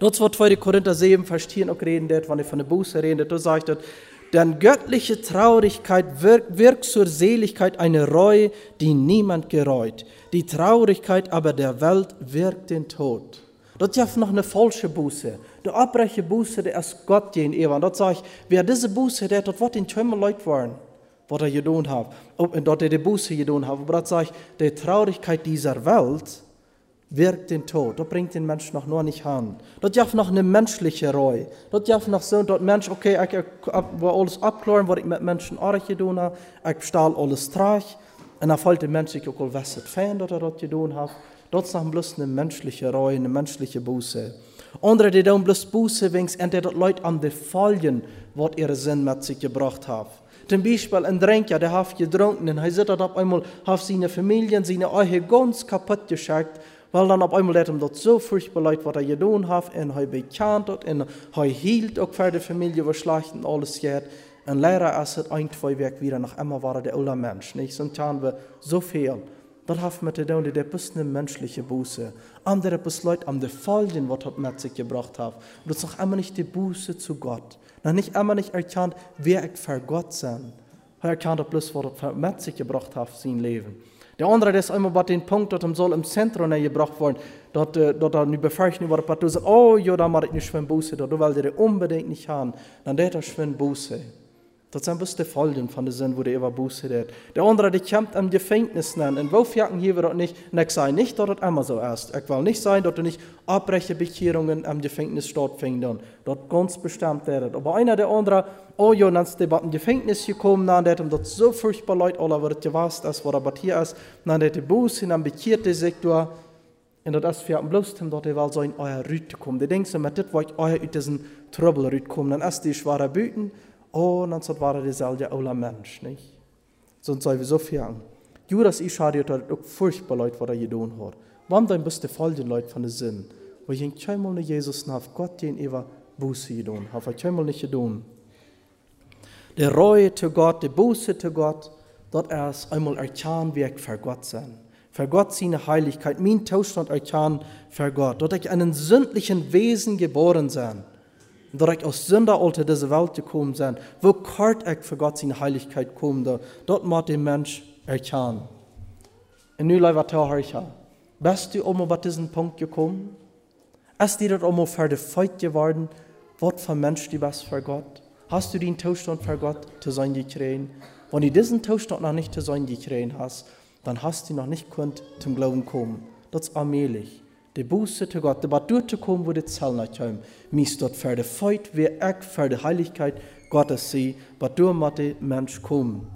Dort wird 2. Korinther 7, Vers 10 auch reden, wenn er von der Buße redet, da sagt er, denn göttliche Traurigkeit wirkt, wirkt zur Seligkeit eine Reue, die niemand gereut. Die Traurigkeit aber der Welt wirkt den Tod. Das ist noch eine falsche Buße. Die abbreche Buße, der ist Gott gegenüber. Und dort sage ich, wer diese Buße, der dort wird in Leute waren, was er getan hat. Und dort er die Buße getan hat. Aber dort sage ich, die Traurigkeit dieser Welt, wirkt den Tod. Das bringt den Menschen noch nur nicht an. Das darf noch eine menschliche Reue. Das darf noch so, dass Mensch, okay, ich will alles abklären, was ich mit Menschen auch getan habe. Ich stahl alles trage. Und dann fällt der Mensch sich auch was es fein, dass er das getan hat. Das ist noch bloß eine menschliche Reue, eine menschliche Buße. Andere, die dann bloß Buße wings, und die Leute an die Fallen, was ihre Sinn mit sich gebracht haben. Zum Beispiel ein Trinker, der hat getrunken, und er sitzt auf einmal, hat seine Familie, seine Ehe ganz kaputt geschickt, weil dann op einmal hem dat zo furchtbar leid wat er gedaan heeft en hij bekend dat en hij hield ook voor de familie verslacht en alles geht. En leider als het ein, zwei Werk wieder nach immer war der oude Mensch. Nicht? So tun wir so viel. Dat hat mit der Done der bist eine menschliche Buße. Andere bist Leute am der Fallen, was hat mit sich gebracht hat. Und das ist noch immer nicht die Buße zu Gott. Noch nicht immer nicht erkannt, wer ich für Gott sein. Er erkannt bloß, was er mit sich gebracht hat, sein Leben. Der andere, der ist einmal bei den Punkt, dass soll im Zentrum gebracht werden, dort, äh, dort er nicht befürchten über das, sagt, oh, ja, da mache ich nicht schwimmen Buße, da will der unbedingt nicht haben, dann der er schwimmen Buße. Sind bloß die Folgen von der Sinn, wo der über Buße hat. Der andere, der kämpft am Gefängnis nennen. Und wo jagen hier wir dort nicht? Und ich nicht, dass das immer so ist. Ich will nicht sein, dass du nicht abbreche Bekehrungen am Gefängnis stattfinden. Dort ganz bestimmt wird. Aber einer der andere, oh ja, dann ist der im Gefängnis gekommen, dann hat dort so furchtbar Leute, alle wird gewusst, das, was er hier ist. Dann hat er Buße, dann bekehrte sich da. Und das ist für ihn bloß, dass er will so in euer Rüte kommen. Die denken so, mit das wollt euer in diesen Trouble Rüte kommen. Dann ist die schwere Büten. Oh, dan zat waren dezelfde oude mens, niet? Zo zijn we zo veel. Judas Ischariot hat auch furchtbar Leute, was er getan hat. Warum dann bist du voll die Leute von der Sinn? Weil ich einmal nicht Jesus nach Gott den über Buße getan habe. Ich einmal nicht getan. Der Reue zu Gott, der Buße zu Gott, dort erst einmal erkennen, wie ich für Gott sein. Für Gott seine Heiligkeit, mein Zustand erkennen für Gott. Dort ich einen sündlichen Wesen geboren sein ik aus Sünder unter diese Welt gekommen bin, wo kort ich für Gott seine Heiligkeit komme, dort muss der Mensch erkennen. Und nu leider Tauharicha, bist du um bei diesen Punkt gekommen? Ist dir dort um für die Feit geworden, was für Mensch du bist für Gott? Hast du den Zustand für Gott zu sein gekriegt? Wenn du diesen Zustand noch nicht zu sein gekriegt hast, dann hast du noch nicht könnt zum Glauben kommen. Das ist allmählich de Buße zu Gott, aber durchzukommen, wo die Zell nicht kommen. Mies dort für die Feit, wie ich für die Heiligkeit Gottes sehe, aber durch muss der Mensch kommen.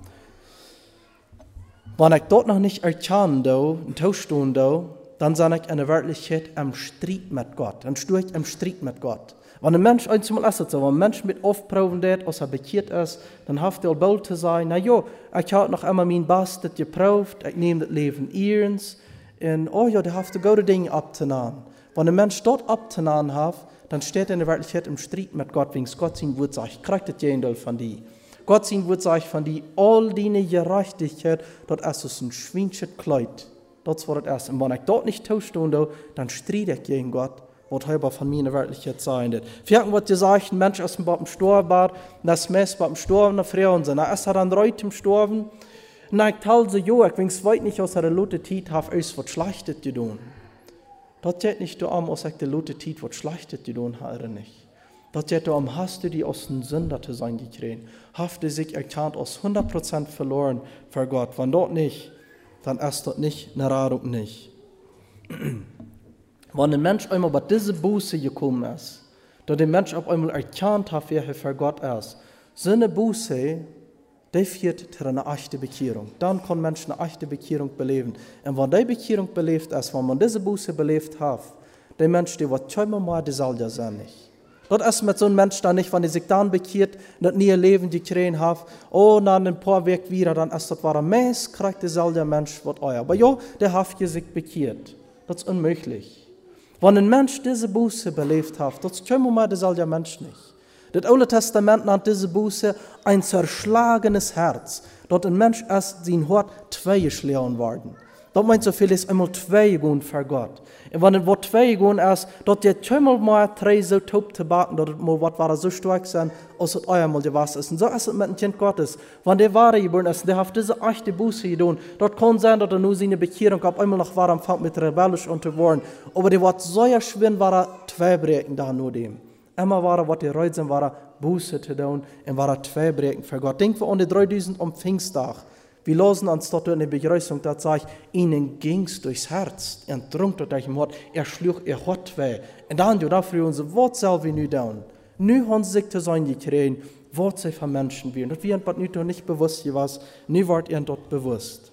Wenn ich dort noch nicht erkenne, do, ein do, dann sage ich in der Wirklichkeit im Streit mit Gott. Dann stehe ich im Streit mit Gott. Wenn ein Mensch einmal ist so, wenn ein Mensch mit aufproben wird, als er bekehrt ist, dann hat er bald zu sagen, na ja, ich habe noch einmal mein Bestes geprüft, ich nehme das Leben ihrens, en oh ja, der hat de goede dingen op te nemen. Wenn ein Mensch dort nemen hat, dann steht er in der Wirklichkeit im Streit mit Gott, wegen Gott sein Wort sagt, kriegt das Jendel von dir. Gott sein Wort sagt von dir, all deine Gerechtigkeit, dort ist es ein schwindsches Kleid. Das war das erste. Und wenn ich dort nicht tauschstunde, dann streite ich gegen Gott, was halber von mir in der Wirklichkeit sein wird. Wir haben was gesagt, ein Mensch ist beim Storben, das Mess beim Storben, eine Frau und so. Na, ist er dann reut im Storben, Na, ik tal ze jo, ik wings weit nicht aus der lote Tiet haf eus wat schlechtet die doen. Dat jet nicht du aus der lote Tiet wat schlechtet die doen haare nicht. Dat jet du am, hast du die aus den Sünder zu sein gekriegt. Hafte sich erkannt aus 100% verloren für Gott. Wenn dort nicht, dann ist dort nicht, eine Radung nicht. Wenn ein Mensch einmal bei diese Buße gekommen ist, da der Mensch auf einmal erkannt hat, wer er für Gott ist, seine Buße die führt zu einer echten Bekehrung. Dann kann Menschen eine echte Bekehrung beleben. Und wenn die Bekehrung belebt ist, wenn man diese Buße belebt hat, der Mensch, der wird zweimal mal dieselbe sein nicht. Das ist mit so einem Mensch dann nicht, wenn er sich dann bekehrt, das neue Leben gekriegt hat, oh, dann ein paar Weg wieder, dann ist das war ein Mess, kriegt derselbe Mensch, was euer. Aber ja, der hat sich bekehrt. Das ist unmöglich. Wenn ein Mensch diese Buße belebt hat, das können wir derselbe Mensch nicht. Das Alte Testament nennt diese Buße ein zerschlagenes Herz. Dort ein Mensch ist sein Hort zweigeschlagen worden. Dat meint so viel ist einmal zwei gehen für Gott. Und wenn es zwei gehen ist, dort der Tümmel mal drei so top zu backen, dort mal was war so stark sein, als es einmal was ist. Und so ist es mit dem Kind Gottes. Wenn der wahre geboren ist, der hat diese echte Buße getan, dort kann sein, dass er nur seine Bekehrung gab, einmal noch war am Fang mit rebellisch unterworfen. Aber der war so schwer, war zwei Brecken da nur dem. Immer war er, was die Reut war er Buße zu tun, und war er zwei Brecken für Gott. Denk wir an die 3000 am Pfingsttag. Wir losen uns dort in der Begrüßung, da sagt, ihnen ging's durchs Herz. Er trunk dort euch im Wort, er schlug ihr Hort weh. Und dann, du dafür unser Wort selber nu down. Nu haben sie sich zu sein gekriegt, Wort sie von Menschen werden. Und wir haben nicht nicht bewusst was, nu wird ihr dort bewusst.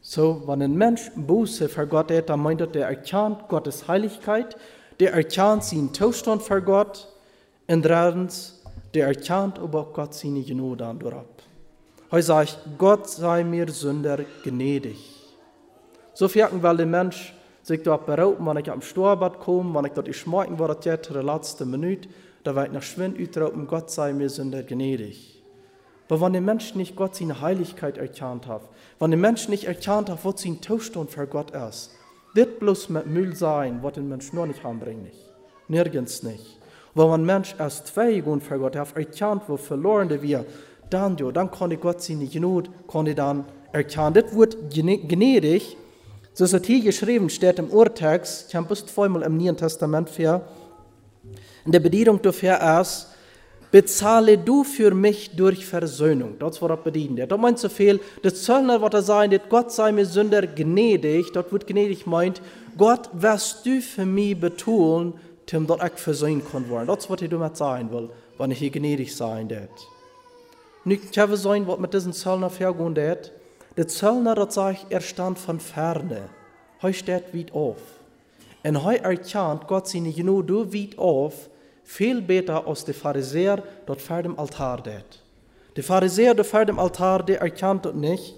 So, wenn ein Mensch Buße für Gott hat, dann meint er, der erkennt Gottes Heiligkeit, der erkennt seinen Zustand für Gott, und drittens, der erkennt aber Gott seine durab. Heute sage ich, Gott sei mir Sünder gnädig. So merken, weil der Mensch sich dort beraubt, wenn ich am Storbad komme, wenn ich dort schmecken war, der letzte Minute, da wird nach Schwind utrauben, Gott sei mir Sünder gnädig. Aber wenn der Mensch nicht Gott seine Heiligkeit erkannt hat, wenn der Mensch nicht erkannt hat, was sein Zustand für Gott ist, wird bloß mit Müll sein, was den Mensch nur nicht anbringt. Nirgends nicht. Wenn ein Mensch erst zwei Grund für Gott hat, erkannt, wo verloren wir, dann, jo, dann kann ich Gott seine Gnade, kann ich dann erkennen. Das wird gnädig, so ist es hier geschrieben, steht im Urtext, ich habe es zweimal im Neuen Testament für, in der Bedienung dafür ist, bezahle du für mich durch Versöhnung. Das war das Bedienen. Das meint so viel, das Zöllner, was er sagen, dass Gott sei mir Sünder gnädig, dort wird gnädig meint, Gott, wirst du für mich betonen, dem dort ich versöhnen kann worden. Das was ich damit sagen will, wenn ich hier gnädig sein werde nicht hebben sein, was mit diesem Zöllner vergehen hat. Der Zöllner, das sagt, er stand von ferne. Er steht weit auf. Und er erkennt Gott seine Gnade weit auf, viel besser als der Pharisäer dort vor dem Altar det. Der Pharisäer dort vor dem Altar, der erkennt das nicht,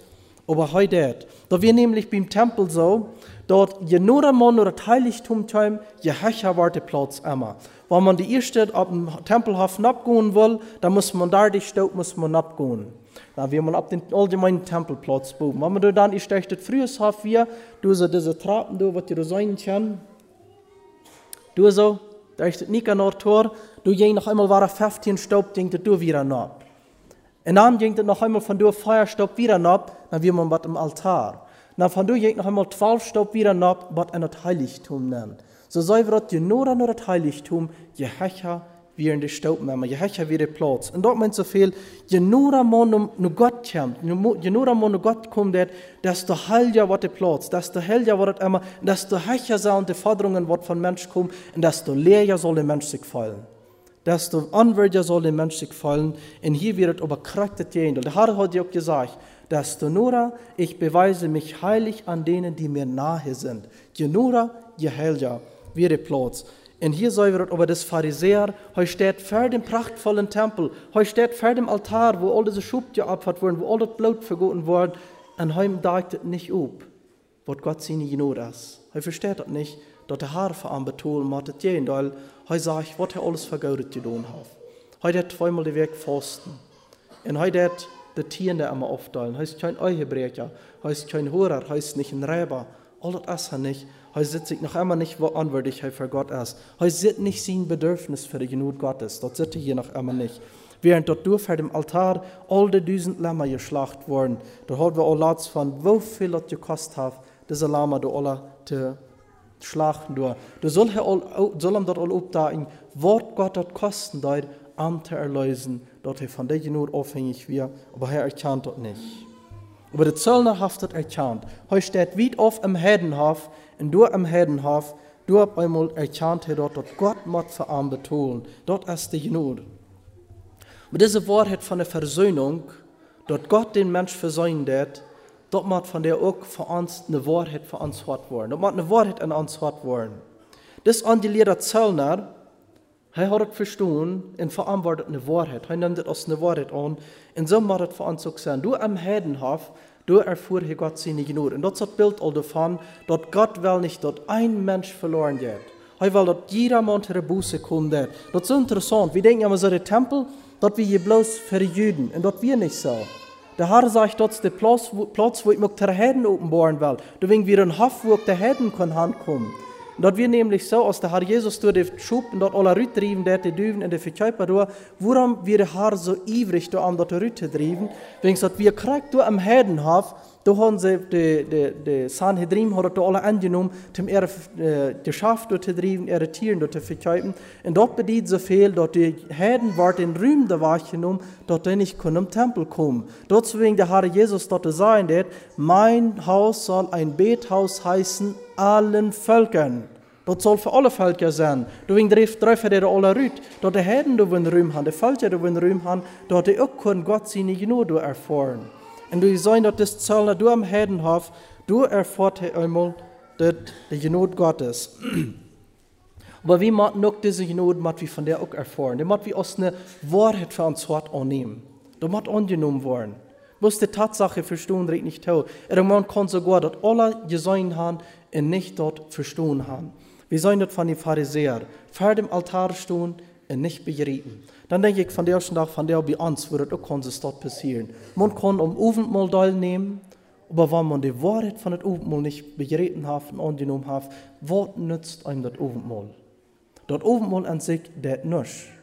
aber er det. Da wir nämlich beim Tempel so, dort je nur man oder Heiligtum tun, je höher war der Platz immer. Wenn man die erste auf dem Tempelhof abgehen will, dann muss man da die Stadt muss man abgehen. Dann wir man ab den allgemeinen Tempelplatz bauen. Wenn man da dann ist das frühes Hof wir, du so diese Trappen, du, was du sein kann, du so, da ist nicht an Tor, du je noch einmal war 15 Staub, denkt du wieder nach. Und dann ging noch einmal von du Feuerstaub wieder nach, dann wir man was im Altar. Dann von du ging noch einmal 12 Staub wieder nach, was ein Heiligtum nennt so sei wir je nur an das Heiligtum, je höher je höher wir die Platz. Und dort meint so viel, je nur am um nu Gott kommt, je nur am nu Gott kommt, desto heiliger wird der Platz, desto heiliger wird immer, desto höher sind die Forderungen, die von Mensch kommen, und desto leerer soll der Mensch sich fallen. Desto anwärtiger soll der Mensch sich fallen, und hier wird aber krachtet gehen. Der Herr hat ja auch gesagt, desto nur ich beweise mich heilig an denen, die mir nahe sind. Je nur, je heiliger wieder Platz. Und hier sehen wir über das Pharisäer, heute steht vor dem prachtvollen Tempel, heute steht vor dem Altar, wo all diese Schubte abfahrt wurden, wo all das Blut vergoten wurde, und deckt es nicht auf, was Gott seine Gnade ist. Heute versteht das nicht, dass der Herr für ihn betonen jeden, weil heute sagt, was er alles vergeudet getan hat. Heute hat zweimal den Weg fasten. Und heute hat die Tiere immer aufteilen. Heißt kein Ehebrecher, heißt kein Hörer, heißt nicht ein Räber. All das ist er nicht. Er sitzt sich noch immer nicht, wo anwürdig für Gott ist. Er sieht nicht sein Bedürfnis für die Genut Gottes. Dort sitzt er hier noch immer nicht. Während dort durch vor dem Altar all die tausend Lämmer geschlacht wurden, da hat wir auch Latz von, wie viel das gekostet hat, diese Lämmer da alle zu schlachten. Du soll ihm dort all aufdagen, Wort Gott dort kosten dort, an zu erlösen, dort er von der Genut abhängig wird, aber er erkennt dort nicht. Aber der Zöllner hat das erkannt. Er steht weit auf im Herdenhof, und du im Herdenhof, du hast einmal erkannt, dort, dass Gott muss für ihn betonen. Die Gnade. Aber diese Wort hat von der Versöhnung, dort Gott den Mensch versöhnt hat, dort muss von der auch für uns eine Wahrheit für uns hart worden. Dort muss eine Wahrheit an uns hart worden. Das an die Lehrer Zöllner, Hij had het verstaan en verantwoordet eine Wahrheit. Hij nimmt het als eine Wahrheit an. En zo moet het voor ons ook zijn. Du am Heidenhof, du hier Gott seine Gnade. Und das ist das Bild all davon, dass Gott will nicht, dass ein Mensch verloren geht. Er will, dass Mann ihre Buße kommt. Das ist so interessant. Wir denken so, der Tempel, das wir hier bloß für die Juden. Und das wir nicht so. Der Herr sagt, das ist der Platz, wo, ich mich der Heiden offenbaren will. Da wegen wir ein Hof, wo der Heiden kann handkommen. Dat wir nämlich so, als der Herr Jesus durch die Schub und dort alle Rüt driven, der die Düven in die Verkäufer durch, warum wir der Herr so ivrig da an dort Rüt driven, wegen dass wir kriegt du am Heidenhof, da haben sie die, die, die Sanhedrin hat da alle angenommen, zum ihre äh, Geschäft dort zu driven, ihre Tieren dort zu verkaufen, und dort bedient so viel, dass die Heiden war den Rühm da wahrgenommen, dass die nicht können im Tempel kommen. Deswegen der Herr Jesus dort sagen, der, mein Haus soll ein Bethaus heißen, allen Völkern. Dat soll für alle Völker sein. Deswegen treffen die alle Rüt, dass die Heiden da in Rühm haben, die Völker da in Rühm haben, dass die auch können Gott seine Gnade erfahren. Und du sagst, dass das Zoll, du am Heidenhof, du erfahrt einmal, dass die Gnade Gottes. Aber wie man noch diese Gnade mat wie von der auch erfahren. Die mat wie aus eine Wahrheit für uns hart annehmen. Du mat angenommen worden. Bloß die Tatsache verstehen recht nicht. Er man kann sogar, dass alle gesehen haben und nicht dort verstehen haben. Wir sollen das von den Pharisäern. Vor dem Altar stehen und nicht begreifen. Dann denke ich von der ersten Tag, von der bei uns, wird das auch konsistent passieren. Man kann um Abendmahl teilnehmen, aber wenn man die Wahrheit von dem Abendmahl nicht begriffen hat und angenommen hat, was nützt einem das Abendmahl? Das Abendmahl an sich, das nicht.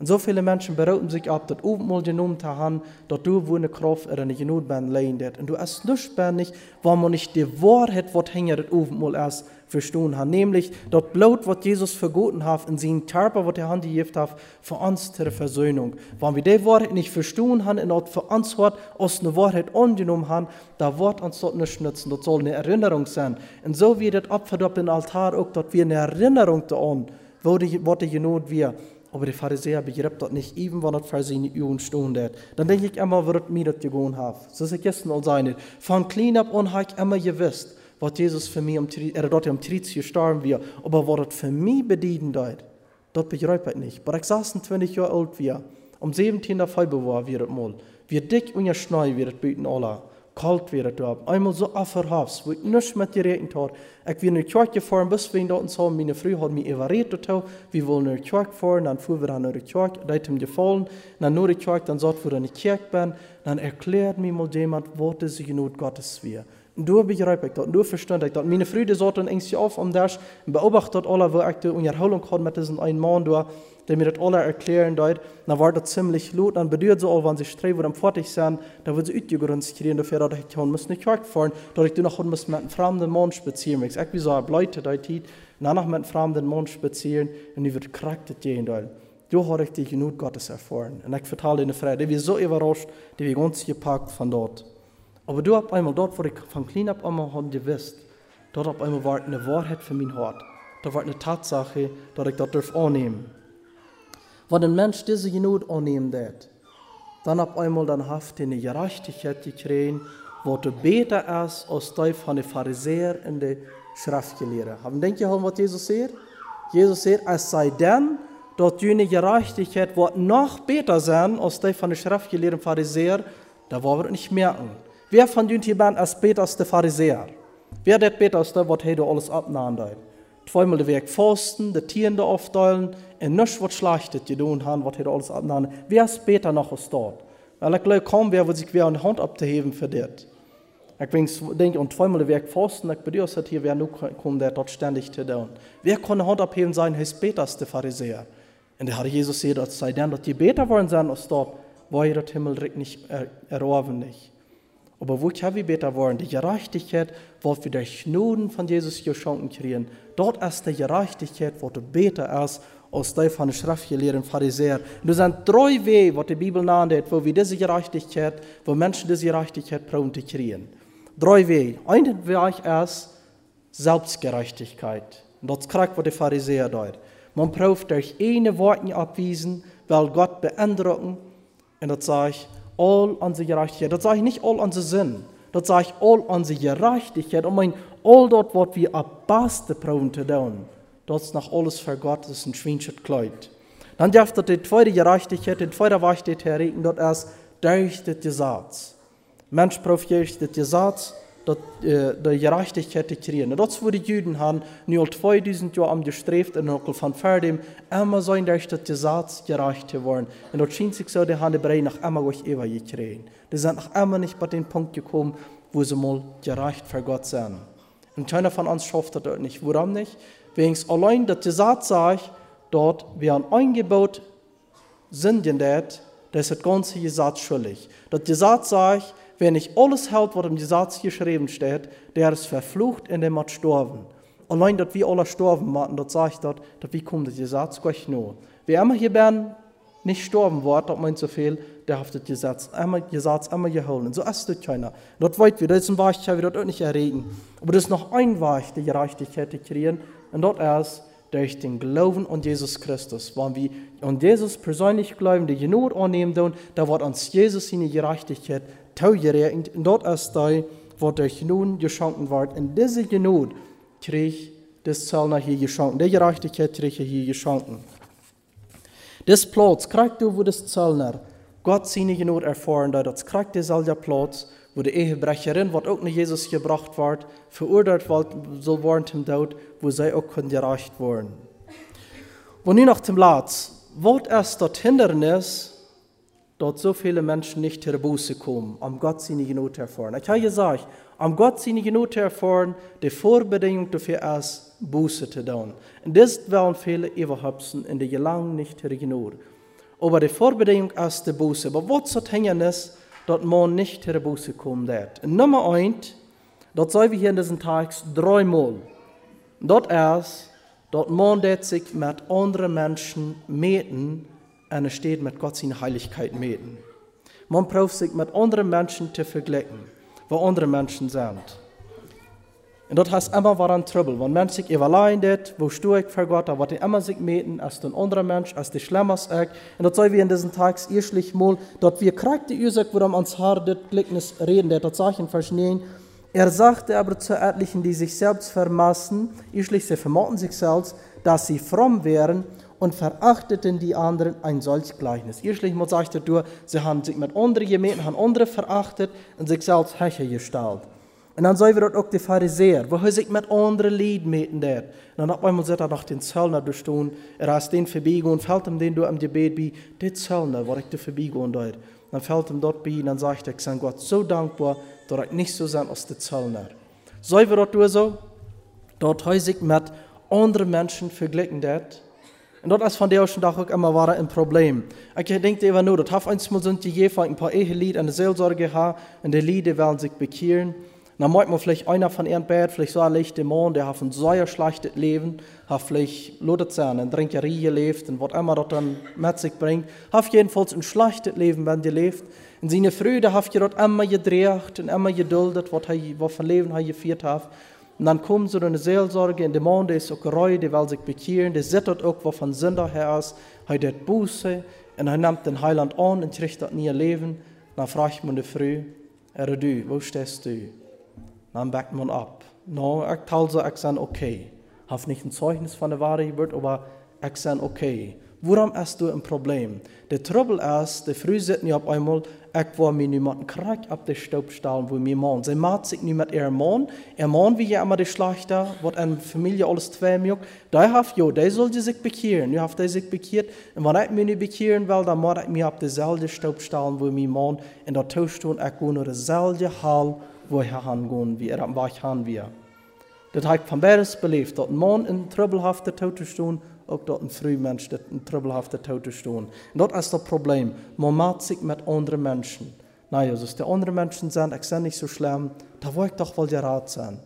Und so viele Menschen beraten sich ab, das Abendmahl genommen zu haben, dass du wo eine Kraft oder eine Genut ben leiden Und du hast nicht ben nicht, weil man nicht die Wahrheit, was hängt das Abendmahl erst verstehen hat. Nämlich das Blut, was Jesus vergoten hat, in seinen Körper, was er Hand gegeben hat, für uns zur Versöhnung. Wenn wir die Wahrheit nicht verstehen haben und das für uns hat, aus eine Wahrheit angenommen haben, da wird uns dort nicht nützen. Das soll eine Erinnerung sein. Und so wie das Opfer dort im Altar auch, dass wir eine Erinnerung daran, wo die, was die Genut wir. Aber die Pharisäer begreifen das nicht, even das für sie nicht Juden stehen Dann denke ich immer, wird mir das gegangen haben. So ist es gestern all sein. Von klein ab an habe ich immer gewusst, Jesus für mich am, er dort am Kreuz gestorben wird. Aber das für mich bedienen dort, das begreife ich nicht. Aber ich saß 20 Jahre alt, wir. Um 17. Februar wird das mal. Wie dick und schnell wird das bieten alle kalt weer het op. Einmal so afverhafs, wo ich nichts mit gerechnet habe. Ich bin in die Kirche gefahren, bis wir dort so, meine Frau hat mich überredet, wir wollen in die Kirche fahren, dann fuhren wir an die Kirche, das hat ihm gefallen, dann nur die dann sagt, wo ich in die Kirche bin, dann erklärt mir mal jemand, was diese Not Gottes wäre. Und du begrijp ik dat, du verstand ik dat. Meine Freunde zaten eens auf am Dash und beobachtet alle, wo ich die Unterhaltung hatte mit diesem einen Mann da, der mir das alle erklären dort. Dann war das ziemlich laut, dann bedeutet so, wenn sie streben und fertig sind, dann wird sie utgegrünzt kriegen, dafür, dass ich muss nicht fahren, dass ich noch muss mit fremden Mann spazieren. Ich wie so, Leute da und dann noch mit einem fremden Mann spazieren und die wird krank gehen dort. Du habe ich die Genut Gottes erfahren. Und ich vertelle ihnen frei, die wir so überrascht, die wir ganz gepackt von dort. Aber du auf einmal dort, wo ich von klein ab einmal habe gewusst, dort auf einmal war eine Wahrheit für mein Hart. Da war eine Tatsache, dass ich das darf annehmen. Wenn ein Mensch diese Genut annehmen wird, dann auf einmal dann haft eine Gerechtigkeit gekriegt, du besser ist als die von den Pharisäern in der Schriftgelehre. Haben denkt ihr, was Jesus sagt? Jesus sagt, es sei denn, dass die Gerechtigkeit wird noch besser sein als die von den Schriftgelehrten Pharisäer, da wollen wir nicht merken. Wer von den hier ben als Peters der Pharisäer? Wer det Peters der, wat he alles abnahen Zweimal de Werk fasten, de Tieren da aufteilen, en nisch wat schlachtet gedaan han, wat he alles abnahen. Wer ist Peter noch aus dort? Weil ich glaube, kaum wer wird sich wer eine Hand abzuheben für das. Ich denke, und zweimal de Werk fasten, ich bedeutet hat hier, wer nu kommt, der dort ständig zu tun. Wer kann eine Hand abheben sein, heißt Peters der Pharisäer? Und der Herr Jesus sagt, dass sei denn, dass die Beter wollen sein aus dort, wo ihr das Himmelreich nicht er, erorben nicht. Aber wo wir besser wollen, die Gerechtigkeit, wo wir durch Schnoden von Jesus geschenkt kriegen, dort ist die Gerechtigkeit, wo du besser ist, als die von den schriftgelehrten Pharisäern. Und sind drei Wege, was die Bibel nennt, wo wir diese Gerechtigkeit, wo Menschen diese Gerechtigkeit brauchen zu kriegen. Drei Wege. Ein Weg ist Selbstgerechtigkeit. Und das kriegt, was die Pharisäer dort. Man braucht durch eine Worte abwiesen, weil Gott beeindrucken. Und das sage ich, all unsere Gerechtigkeit. Das sage ich nicht all unsere Sinn. Das sage ich all unsere Gerechtigkeit. Und mein, all dort, was wir am besten brauchen zu tun, das nach alles für Gott, das ist ein Schweinchen Kleid. Dann darf dat die zweite Gerechtigkeit, die zweite Wahrheit herregen, dort erst durch das Gesetz. Mensch profitiert das Gesetz, dat uh, de gerechtigheid te creëren. Dat is voor de Juden han nu al 2000 jaar am gestreefd en ook al van immer zijn dat dat de zaad gerecht te worden. En dat schijnt zich zo de handen brein nog immer durch eeuwig gekregen. Die sind noch immer nicht bei den Punkt gekommen, wo sie mal gerecht für Gott sind. Und keiner von uns schafft das nicht. Warum nicht? Wegen allein, die Saat sagt, dort wir ein Angebot sind, das ist das ganze Gesetz schuldig. Die Saat sagt, Wer nicht alles hält, was im Gesetz geschrieben steht, der ist verflucht und der muss sterben. Allein, dass wir alle sterben müssen, das sagt das, dass wir kommen, das Gesetz gleich nur. Wer immer hier werden, nicht sterben wird, das meint so viel, der hat das Gesetz immer, Gesetz immer geholt. So ist das keiner. Das weit wir, das ist ein Weg, das auch nicht erregen. Aber das ist noch ein Weg, die Gerechtigkeit zu kreieren, und das ist, durch den Glauben an Jesus Christus. Wenn wir an Jesus persönlich glauben, die Genot annehmen, dann wird uns Jesus in die Gerechtigkeit touwgerekend. En dat is die wat durch genoen geschonken wordt. En deze genoot kreeg das Zellner hier geschonken. Die Gerechtigkeit kreeg je hier geschonken. Das Platz kriegt du, wo das Zellner Gott seine Genot erfahren, das kriegt dieser Platz, wo die Ehebrecherin, was auch nach Jesus gebracht wird, verurteilt soll worden zum Tod, wo sie auch gerecht worden. Wo nun nach dem Platz, was ist das Hindernis, dort so viele Menschen nicht zur Buße kommen, am Gott seine Not erfahren. Ich habe gesagt, am Gott seine Not erfahren, die Vorbedingung dafür ist, Buße zu tun. Und das werden viele überhaupt in der Gelang nicht Not. Aber die Vorbedingung ist die Buße. Aber was das Hindernis, dass man nicht zur Buße kommen wird. Und Nummer eins, dort sagen wir hier in diesen Tagen dreimal. Dort ist, dort man sich mit anderen Menschen meten, en er steht mit Gott seine Heiligkeit meten. Man braucht sich mit anderen Menschen zu vergleichen, wo andere Menschen sind. Und das heißt immer war ein Trouble. Wenn Menschen sich überlegen, wo stehe ich für Gott, da wird immer sich meten, als ein anderer Mensch, als die schlimmes ich. Und das soll wir in diesen Tagen erstlich mal, dort wir kriegt die Ursache, wo uns Haar das Gleichnis reden, das Zeichen verstehen. Er sagte aber zu etlichen, die sich selbst vermaßen, erstlich sie vermochten sich selbst, dass sie fromm wären und verachteten die anderen ein solch Gleichnis. Erstlich muss ich dazu, sie haben sich mit anderen gemeint, haben andere verachtet und sich selbst Hecher gestellt. Und dann sagen wir dort auch die Pharisäer, wo sie sich mit anderen Lied meten dort. Und dann hat man sagt er nach den Zöllner durchstehen, er hat den vorbeigegangen und fällt ihm den du am Gebet bei, die Zöllner, wo ich dir vorbeigegangen dort. Dann fällt ihm dort bei und dann sagt er, ich bin Gott so dankbar, dass ich nicht so sein als die Zöllner. Sagen wir dort so, dort ich mit anderen Menschen verglichen dort, und dat is van de dag ook immer ein Problem. Ich denke immer nur, dat haf einmal sind die jefa ein paar Ehelied an der Seelsorge ha, und die Lieder werden sich bekehren. Dann meint man vielleicht einer von ihren Bett, vielleicht so ein lichter Mann, der hat ein sehr schlechtes Leben, hat vielleicht Luderzern, in Trinkerie gelebt und was immer das dann mit sich bringt, hat jedenfalls ein schlechtes Leben, wenn die lebt. In seine Freude hat er dort immer gedreht und immer geduldet, was, er, von Leben er geführt hat. Und dann kommen sie in eine Seelsorge und der Mann, der ist auch gereut, der will sich bekehren, der sieht auch, was von Sünder her ist, er hat Buße und er nimmt den Heiland an und kriegt das nie Leben. Dann fragt man die Frau, er du, wo stehst du? Dann backt man ab. No, ich teile so, ich sage okay. Ich habe nicht ein Zeugnis von der Wahrheit aber ich sage okay. Warum hast du ein Problem? Der Trouble ist, der früh sitzt nicht auf einmal, ich war mir niemanden krank ab der Staubstahlen, wo mir Mann. Sie macht sich nicht mit ihrem Mann. Ihr Mann, wie ja immer der Schlachter, was eine Familie alles zwei mögt, der hat, ja, der sollte sich bekehren. Ja, hat der sich bekehrt. Und wenn ich mich nicht bekehren will, dann mache ich mir ab derselbe Staubstahlen, wo mir Mann in der Toastund, ich gehe nur derselbe Hall, wo ich hingehen, wie er am Weich haben wir. Das hat von beides belebt, dass ein Mann in troublehafter Todesstund auch dort ein Frühmensch, der in troublehafter Tote stehen. Und dort ist das Problem. Man macht sich mit anderen Menschen. Naja, also die anderen Menschen sind, ich sehe nicht so schlimm, da wollte ich doch wohl der Rat sein.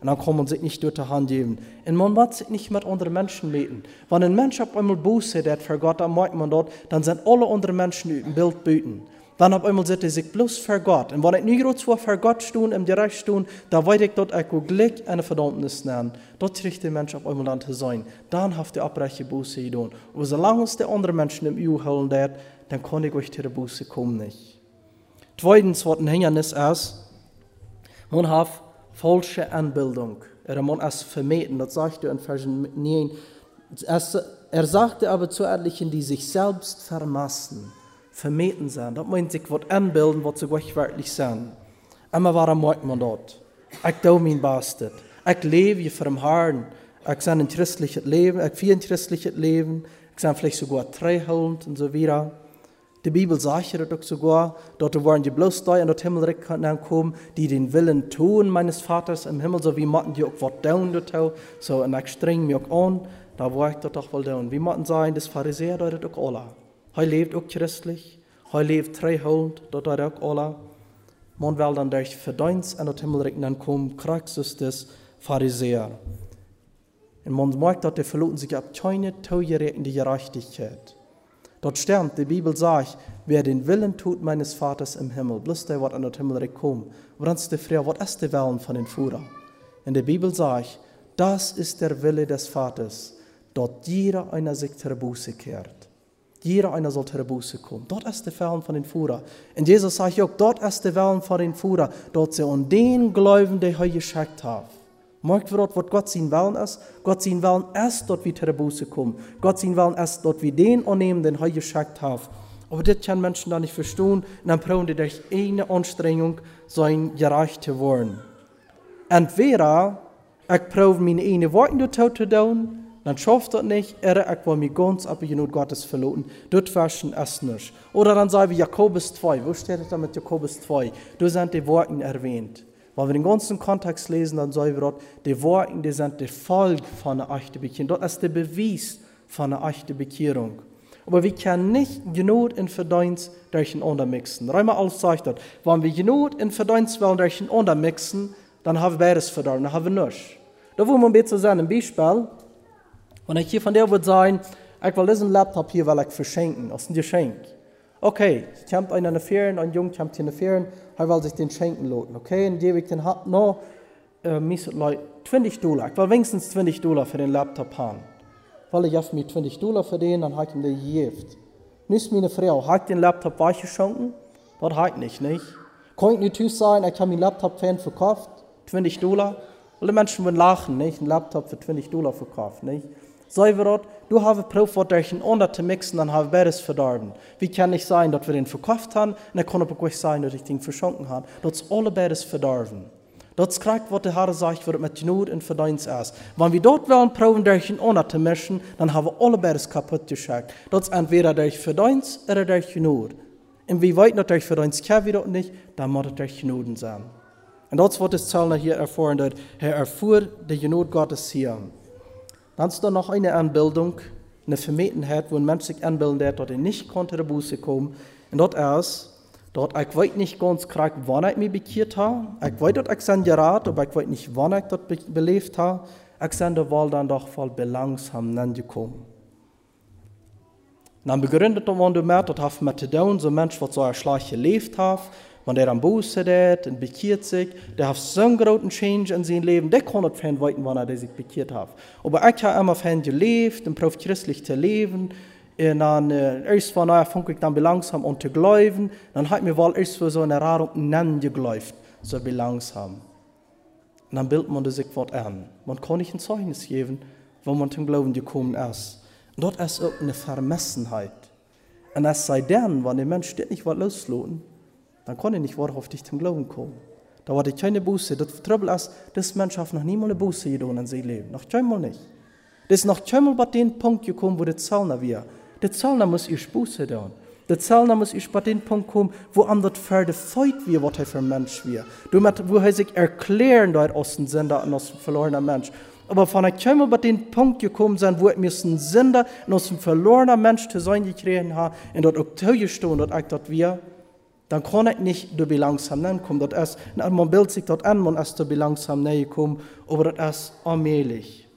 Und dann kann man sich nicht durch die Hand geben. Und man macht sich nicht mit anderen Menschen meten. Wenn ein Mensch auf einmal Buße hat für Gott, dann meint man dort, dann sind alle anderen Menschen im Bild beten. Dann auf einmal setzt er sich bloß für Gott. Und wenn ich nicht zwar für Gott stehen, im Gerecht stehen, dann weiß ich dort auch Glück eine Verdammnis nennen. Dort kriegt der Mensch auf einmal dann zu sein. Dann hat der Abbreche Buße getan. Aber solange es der andere Menschen im EU holen dann kann ich euch zur Buße kommen nicht. Zweitens, was ein Hindernis ist, man hat falsche Anbildung. Er man es vermeten, das sagt er in Vers 9. Das erste er sagte aber zu etlichen, die sich selbst vermassen, vermeten sind. Dat meint sich wat anbilden, wat ze wirklich sind. Immer waarom maakt man dat? Doe mijn beste. Ik leef je voor hem Herrn. Ik zijn een christelijk leven, ik vier een christelijk leven. Ik zijn vielleicht sogar treiheld und so weiter. Die Bibel sagt ja doch sogar, dort waren die bloß da in das Himmelreich kommen, die den Willen tun meines Vaters im Himmel, so wie machen die auch was down dort, so und ich streng mich auch an, da war ich dort auch wohl down. Wie machen sein, das Pharisäer dort auch alle. Er lebt auch christlich, er lebt treiheld, dort auch alle. Man dann durch Verdienst in das Himmelreich kommen, Kraxus des Pharisäer. Und man merkt, dass die verloren sich ab keine in die Gerechtigkeit. Dort sternt, die Bibel sagt, wer den Willen tut meines Vaters im Himmel, bloß der wird an den Himmel kommen. Ist die Frage, was ist der Willen von den Führer? In der Bibel sagt, das ist der Wille des Vaters, dort jeder einer sich zur Buße kehrt. Jeder einer soll zur Buße kommen. Dort ist der Willen von den Führer. Und Jesus sagt auch, dort ist der Willen von den Führer, dort sie an den Glauben, der er geschickt hat. Merkt wir dort, was Gott sein Willen ist? Gott sein Willen ist, dort wie zur Buße kommen. Gott sein Willen ist, dort wie den annehmen, den er geschickt hat. Aber das können Menschen da nicht verstehen. Und dann brauchen die durch eine Anstrengung sein gerecht zu werden. Entweder ich brauche meine eine Worte zu tun, dann schafft das nicht, ich will mich ganz ab in Gottes verloren. Das waschen es nicht. Oder dann sagen wir Jakobus 2. Wo steht es da mit Jakobus 2? Da sind die Worte erwähnt. Wenn wir den ganzen Kontext lesen, dann sagen wir dort, die Worte, die sind der Folge von einer echten Bekehrung. Das ist der Beweis von einer echten Bekehrung. Aber wir können nicht genug in Verdienst durcheinander mixen. Reimer alles sagt dort, wenn wir genug in Verdienst wollen durcheinander mixen, dann haben wir beides verdorben, dann haben wir nichts. Da wollen wir ein bisschen sagen, ein Beispiel. Wenn ich hier von der würde sagen, ich will diesen Laptop hier, weil ich verschenken, ist ein Geschenk. Okay, ich habe einen in der Ferien, ein Junge kommt hier in der Ferien, er will sich den schenken lassen. Okay, und gebe ich den hat noch äh, 20 Dollar. Ich will wenigstens 20 Dollar für den Laptop haben. Weil ich auf mir 20 Dollar verdiene, dann habe ich ihm den gegeben. Ist meine Frau, hat den Laptop weitergeschenkt? Das hat ich nicht, nicht? Ich nicht sagen, ich habe meinen Laptop-Fan verkauft, 20 Dollar? Alle Menschen würden lachen, nicht? Ein Laptop für 20 Dollar verkauft, nicht? Dort, du hast probiert, durch ein Onder zu mixen, dann habe beides verdorben. Wie kann ich sein, dass wir den verkauft haben, und dann kann aber nicht sein, dass ich den verschenken habe. Ist alle beides verdorben. Ist gerade, was der Herr sagt, was mit Not und Verdienst ist. Wenn wir dort wollen, durch ein Onder zu mischen, dann haben alle beides kaputt geschickt. Ist entweder durch Verdienst oder durch Not. Und wie weit noch durch Verdienst kann wir das nicht, dann muss es durch Not sein. Und das, was das Zellner hier erfahren er erfuhr die Genot Gottes hier. Dann ist da noch eine Anbildung, eine Vermetenheit, wo ein Mensch sich anbilden hat, dass er nicht konnte der Buße kommen. Und dort ist, dort, ich weiß nicht ganz krank, wann ich mich bekehrt habe. Ich weiß, dass ich sein Gerat, aber ich weiß nicht, wann ich das belebt habe. Ich sein der Wahl dann doch voll belangsam gekommen. Dann begründet er, wenn du merkst, dass ich mit so ein Mensch, der so ein Schlag gelebt hat, wenn der am Buße hat und bekehrt sich, der hat so einen großen Change in seinem Leben, der kann nicht von weiten, wann er sich bekehrt hat. Aber ich habe immer von gelebt und probiert christlich zu leben. Und dann, äh, erst von daher fand ich dann belangsam und zu glauben. Dann hat mir wohl erst für so eine Erfahrung nennen geglaubt, so belangsam. Und dann bildet man sich was an. Man kann nicht ein Zeugnis geben, wo man zum Glauben gekommen ist. Und dort ist auch eine Vermessenheit. Und es sei denn, wenn der Mensch nicht was loslassen dann kann ich nicht wahrhaftig zum Glauben kommen. Da war die keine Buße. Das Trouble ist, dass Menschen noch niemals eine Buße getan in seinem Leben. Noch einmal nicht. Das ist noch einmal bei dem Punkt gekommen, wo der Zellner wir. Der Zellner muss ihr Buße tun. Der Zellner muss ich bei dem Punkt kommen, wo an das Pferde feut wie, was er für ein Mensch wir. Du wo er sich erklären, aus dem Sender aus dem verlorenen Mensch. Aber von der einmal bei dem Punkt gekommen sein, wo er mir ein Sender aus dem verlorenen Mensch zu sein gekriegt hat, und dort auch zugestehen, dort ich dort wir, dann kann ich nicht durch langsam näher kommen. Das ist, man bildet sich dort an, man ist durch langsam näher kommen, aber das ist allmählich.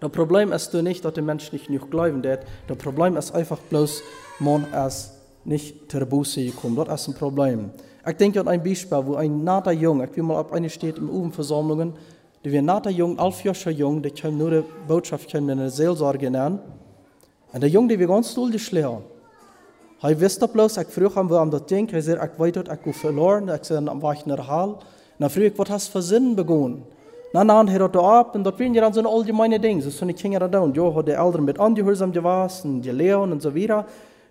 Das Problem ist nicht, dass der Mensch nicht genug glauben wird. Das Problem ist einfach bloß, man ist nicht zur Buße gekommen. Das ist ein Problem. Ich denke an ein Beispiel, wo ein nater Junge, ich will mal ab eine steht in Ubenversammlungen, die wir nater Jung, elf Jahre jung, die können nur die Botschaft können in der Seelsorge nennen. Und der Junge, die wir ganz duldig lernen. Hij wist dat bloos, ik vroeg hem waarom dat ding. Hij zei, ik weet dat ik heb verloren, ik zei, dan was ik naar haal. En dan vroeg ik, wat für Sinn begonnen? Na, na, hij dat op en dat vind je dan zo'n allgemeine ding. So zo'n Kinder da doen. Jo, hat die Eltern mit angehorsam gewas und gelehrt und so weiter.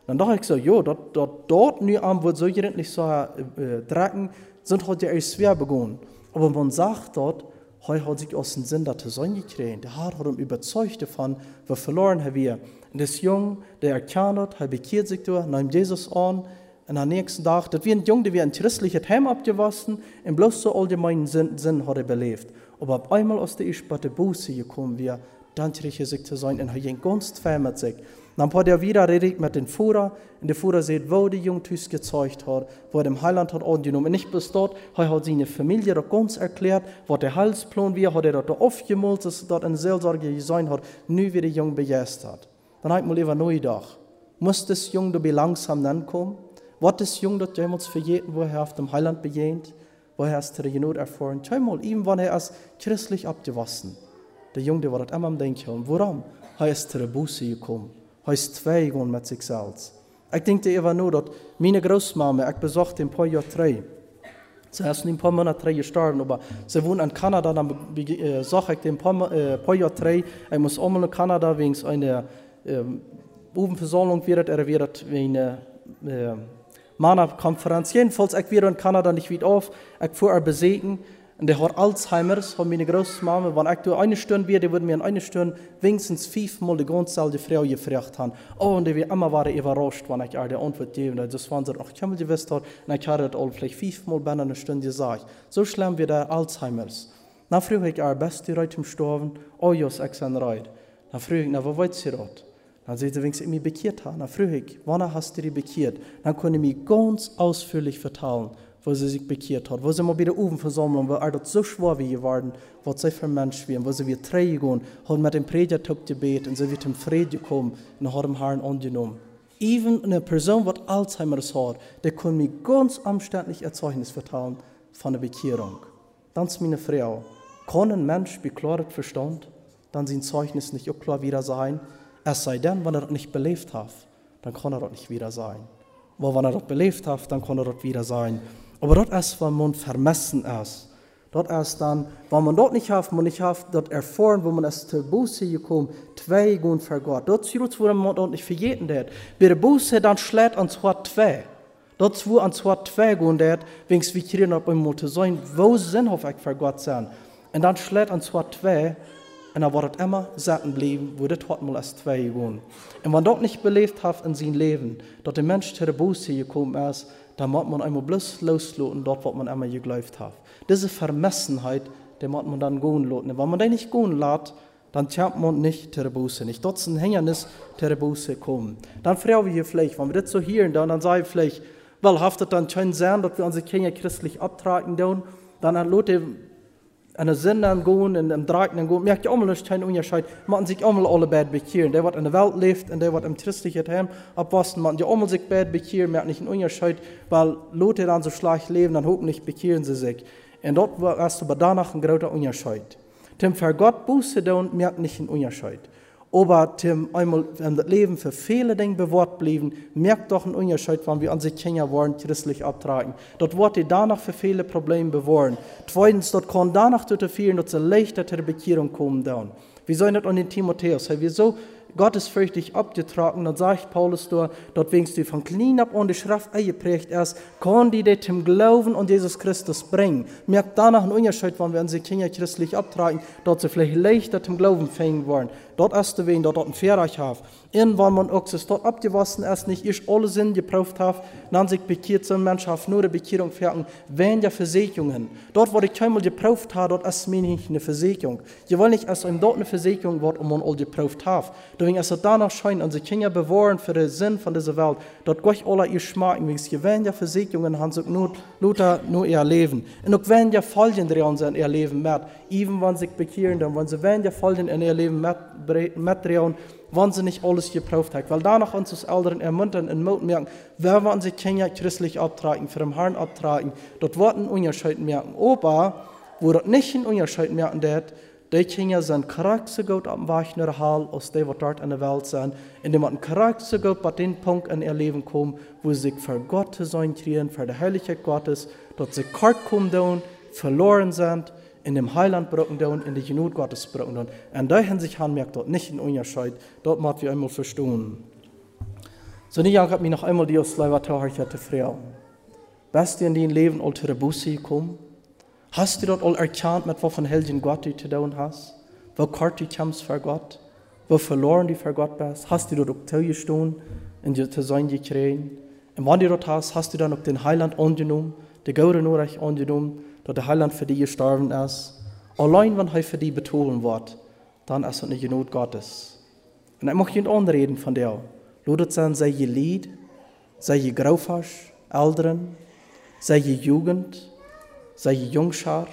Dann dachte ich so, jo, dat, dat dort nu am wird so gerendlich so äh, drecken, sind hat ja erst schwer begonnen. Aber man sagt dort, heute hat sich aus dem Sinn der Sonne gekriegt. Der Herr hat ihn überzeugt davon, wir verloren wir. Und das Jung, der erkannt hat, er bekehrt sich durch, nimmt Jesus an, und am nächsten Tag, das wie ein Jung, der wie ein christliches Heim abgewaschen, und bloß so allgemeinen Sinn, Sinn hat er belebt. Aber auf einmal aus der Ischbatte Buße gekommen, wir, dann kriege sich zu sein, und er ging ganz vermehrt sich. Dann hat er wieder redet mit dem Führer, und der Führer sieht, wo die Jungtüs gezeugt hat, wo er dem Heiland hat angenommen. Nicht dort, er hat seine Familie dort ganz erklärt, was der Heilsplan war, hat er dort aufgemalt, dass er dort eine Seelsorge sein hat, nu wie der Jung begeistert hat. Dann hat man lieber neu gedacht, muss das Jung da langsam dann kommen? Was ist Jung dort jemals verjeten, wo er auf dem Heiland begehnt, wo er erst der Genot erfahren? Schau mal, ihm war er als christlich abgewaschen. Der Jung, der war dort immer am Denken, warum? Er ist zur Buße gekommen. Ist zwei gegangen mit sich selbst. Ich denke immer nur, dass meine Großmama, ich besuchte ein paar Jahre drei. Sie ist ein paar Monate drei gestorben, aber sie wohnt in Kanada, dann äh, sage ich ein paar, äh, paar Jahre drei, ich muss einmal in Kanada wegen einer äh, Obenversammlung wird, er wird wegen einer äh, Mana-Konferenz. Jedenfalls, ich wieder in Kanada nicht wieder auf, ich fuhr er besiegen. Und der hat Alzheimer's, hat meine Großmama, wenn ich eine Stunde wäre, würde mir in einer Stunde wenigstens fünfmal die ganze die Frau gefragt haben. Oh, und die wir immer waren überrascht, wenn ich ihr die Antwort gebe. Das waren sie, ach, ich habe gewusst, und ich hatte das all vielleicht fünfmal bei einer Stunde gesagt. So schlimm wie der Alzheimer's. Na, früher ich ihr beste Leute im Sterben, oh, jos, ich sein Reit. Na, früher ich, na, wo wollt sie dort? Dann sieht sie, wenn sie mich bekehrt haben. Na, früher ich, wann hast du die bekehrt? Dann konnte ich mich ganz ausführlich vertellen wo sie sich bekehrt hat, wo sie mal bei der Ofenversammlung, wo alles so schwer wie geworden, was sie für Mensch waren, wo sie wie drei gehen, hat mit dem Prediger gebeten und sie wird im Frieden gekommen und hat dem Herrn angenommen. Even eine Person, die Alzheimer hat, der kann mir ganz umständlich ein Zeugnis vertellen von der Bekehrung. Dann ist meine Frau, kann ein Mensch beklaret Verstand, dann sein Zeugnis nicht auch klar wieder sein, es sei denn, wenn er das nicht belebt hat, dann kann er das nicht wieder sein. Aber wenn er das belebt hat, dann kann er das wieder sein. Aber dort ist, wenn man vermessen ist. Dort ist dann, wenn man dort nicht hat, man nicht hat, dort erfahren, wo man es zur Buße gekommen, zwei gehen für Gott. Dort zurück, wo man dort nicht für jeden hat. Bei der Buße dann schlägt an zwei zwei. Dort wo an zwei zwei gehen hat, wenn es wie kriegen, ob man zu sein, wo sinnhaft ich für Gott sein. Und dann schlägt an zwei zwei, und dann wird es immer satten bleiben, wo das hat mal als zwei gehen. Und wenn dort nicht belebt hat in seinem Leben, dort der Mensch zur Buße gekommen ist, da muss man einmal bloß loslassen, dort, wo man einmal geglaubt hat. Diese Vermessenheit, die muss man dann gehen lassen. Wenn man die nicht gehen lässt, dann tjämt man nicht der Buße nicht. Dort ist ein Hindernis, der Buße kommen. Dann fragen wir hier vielleicht, wenn wir das so hören, dann, dann sagen wir vielleicht, weil haftet dann schön sein, dass wir unsere Kinder christlich abtragen, dann, dann lässt en de zinnen gaan en de draken gaan, merk je allemaal niet geen onderscheid. Man zich allemaal alle beide bekeren. Der wat in de Welt leeft en der wat im christlichen Heim abwassen, man die allemaal sich beide bekeren, merkt nicht einen Unterschied, weil Leute dann so schlecht leben, dann hoffentlich bekehren sie sich. Und dort war erst aber danach ein großer Unterschied. Dem Gott Buße tun, merkt nicht einen Unterschied aber dem einmal in das Leben für viele Dinge bewahrt blieben, merkt doch einen Unterschied, wenn wir an sich Kinder wollen, christlich abtragen. Dort wurde danach für viele Probleme bewahren. Zweitens, dort kann danach dazu führen, dass sie leichter zur Bekehrung kommen. Dann. Wir sollen nicht an den Timotheus, hey, wieso gottesfürchtig abgetragen, dann sagt Paulus dort, dort wegen du von klein ab und die Schrift eingeprägt erst, kann die das zum Glauben an Jesus Christus bringen. Merkt danach einen Unterschied, wenn wir an sie Kinder christlich abtragen, dort sie vielleicht leichter zum Glauben fängen wollen. Dort erst du wen, dort ein Pferdreich haben. Irgendwann man auch es dort abgewassen erst nicht ich alle Sinn geprüft habe, dann sich bekehrt sind Mensch auf nur eine Bekehrung fertig, wenn ja Versicherungen. Dort, wo ich einmal geprüft habe, dort ist mir nicht eine Versicherung. Ich will nicht erst dort eine Versicherung, wo man all geprüft hat. Deswegen ist es danach scheint, und sie Kinder bewahren für den Sinn von dieser Welt, dort gleich alle ihr schmecken, wie sie wenn ja Versicherungen haben, sich nur, nur, nur ihr Leben. Und auch wenn ja Folgen drin sind, ihr Leben mit, even wenn sie bekehren, dann wenn sie wenn ja Folgen in ihr Leben mit, mitdrehen, wenn sie nicht alles geprüft hat. Weil danach uns als Eltern ermuntern und Mut merken, wer wollen sie Kinder christlich abtragen, für den Herrn abtragen, dort wird ein Unterschied merken. Aber, wo dort nicht ein Unterschied merken wird, die Kinder sind Charakter gut am weichen Hall, aus dem, was dort in der Welt sind, indem man Charakter gut bei dem Punkt in ihr Leben kommt, wo sie sich für Gott zu sein kriegen, für die Heiligkeit Gottes, dort sie kort kommen, verloren sind, in dem Heiland brücken down, in der Genut Gottes brücken. Und da Hinsicht haben merkt dort nicht in Unterscheid, dort macht wir einmal verstehen. So nicht hat mich noch einmal die aus Leibataharchete Frau. Bist du in dein Leben der Busse gekommen? Hast du dort all erkannt, mit von Helden Gott du zu tun hast? Wo kort du kommst für Gott? Wo verloren du für Gott bist? Hast du dort auch zugestanden, in dir zu sein gekriegt? Und wenn du dort hast, hast du dann auch den Heiland angenommen, den Gaude Reich angenommen, dass der Heiland für dich gestorben ist. Allein, wenn er für dich betonen wird, dann ist es nicht Not Gottes. Und ich möchte nicht anreden von dir. Lodet sein, sei je Lied, sei je Graufasch, Älteren, sei je Jugend, sei je Jungschar,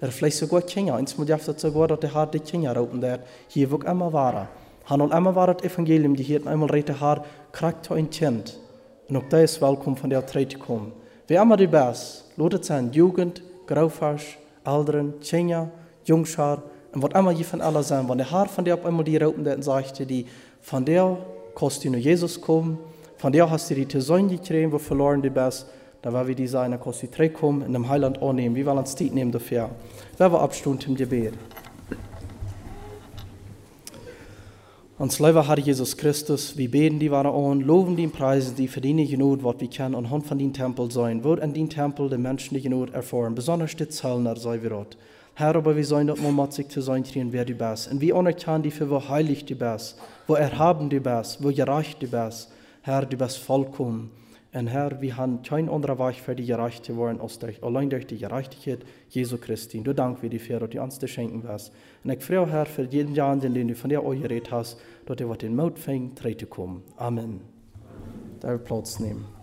er vielleicht sogar Kinder. Eins muss ich sogar, dass der Haar die Kinder raupen, der hier wirklich immer war. Han und immer war das Evangelium, die hier einmal rete Haar, kriegt ein Kind. Und auch das ist willkommen von der Treite kommen. Wie immer die best, lodet sein Jugend, Graufasch, Älteren, Kinder, Jungschar, und was immer je von aller sein, wenn der Haar von der auf einmal die raupen, der sagte, die von der kost du nur Jesus kommen, von der hast du die Tesson gekriegt, wo verloren die bist, da war wie die seine kost die drei kommen, in dem Heiland annehmen, wie wollen uns die nehmen dafür. Wer war Abstund im Gebet? Uns Leiber Herr Jesus Christus, wir beten die waren an, loben die Preisen, die verdienen genug, was wir kennen, und Hand von den Tempel sein, wird an den Tempel den Menschen die genug erfahren, besonders die Zellner sei wir rot. Herr, aber wir sollen dort mal zu sein, wer du bist. Und wir anerkennen die für, wo heilig du bist, wo erhaben du bist, wo gerecht du bist. Herr, du bist vollkommen. Und Herr, wir haben kein anderer Weg für die gerecht zu werden, als durch, allein durch die Gerechtigkeit Jesu Christi. Du dank wir dir für, dass du uns das schenken wirst. Und ich freue Herr, für jeden Jahr, den du von dir auch geredet hast, dass du den Mut fängt, zu kommen. Amen. Da wir Platz nehmen.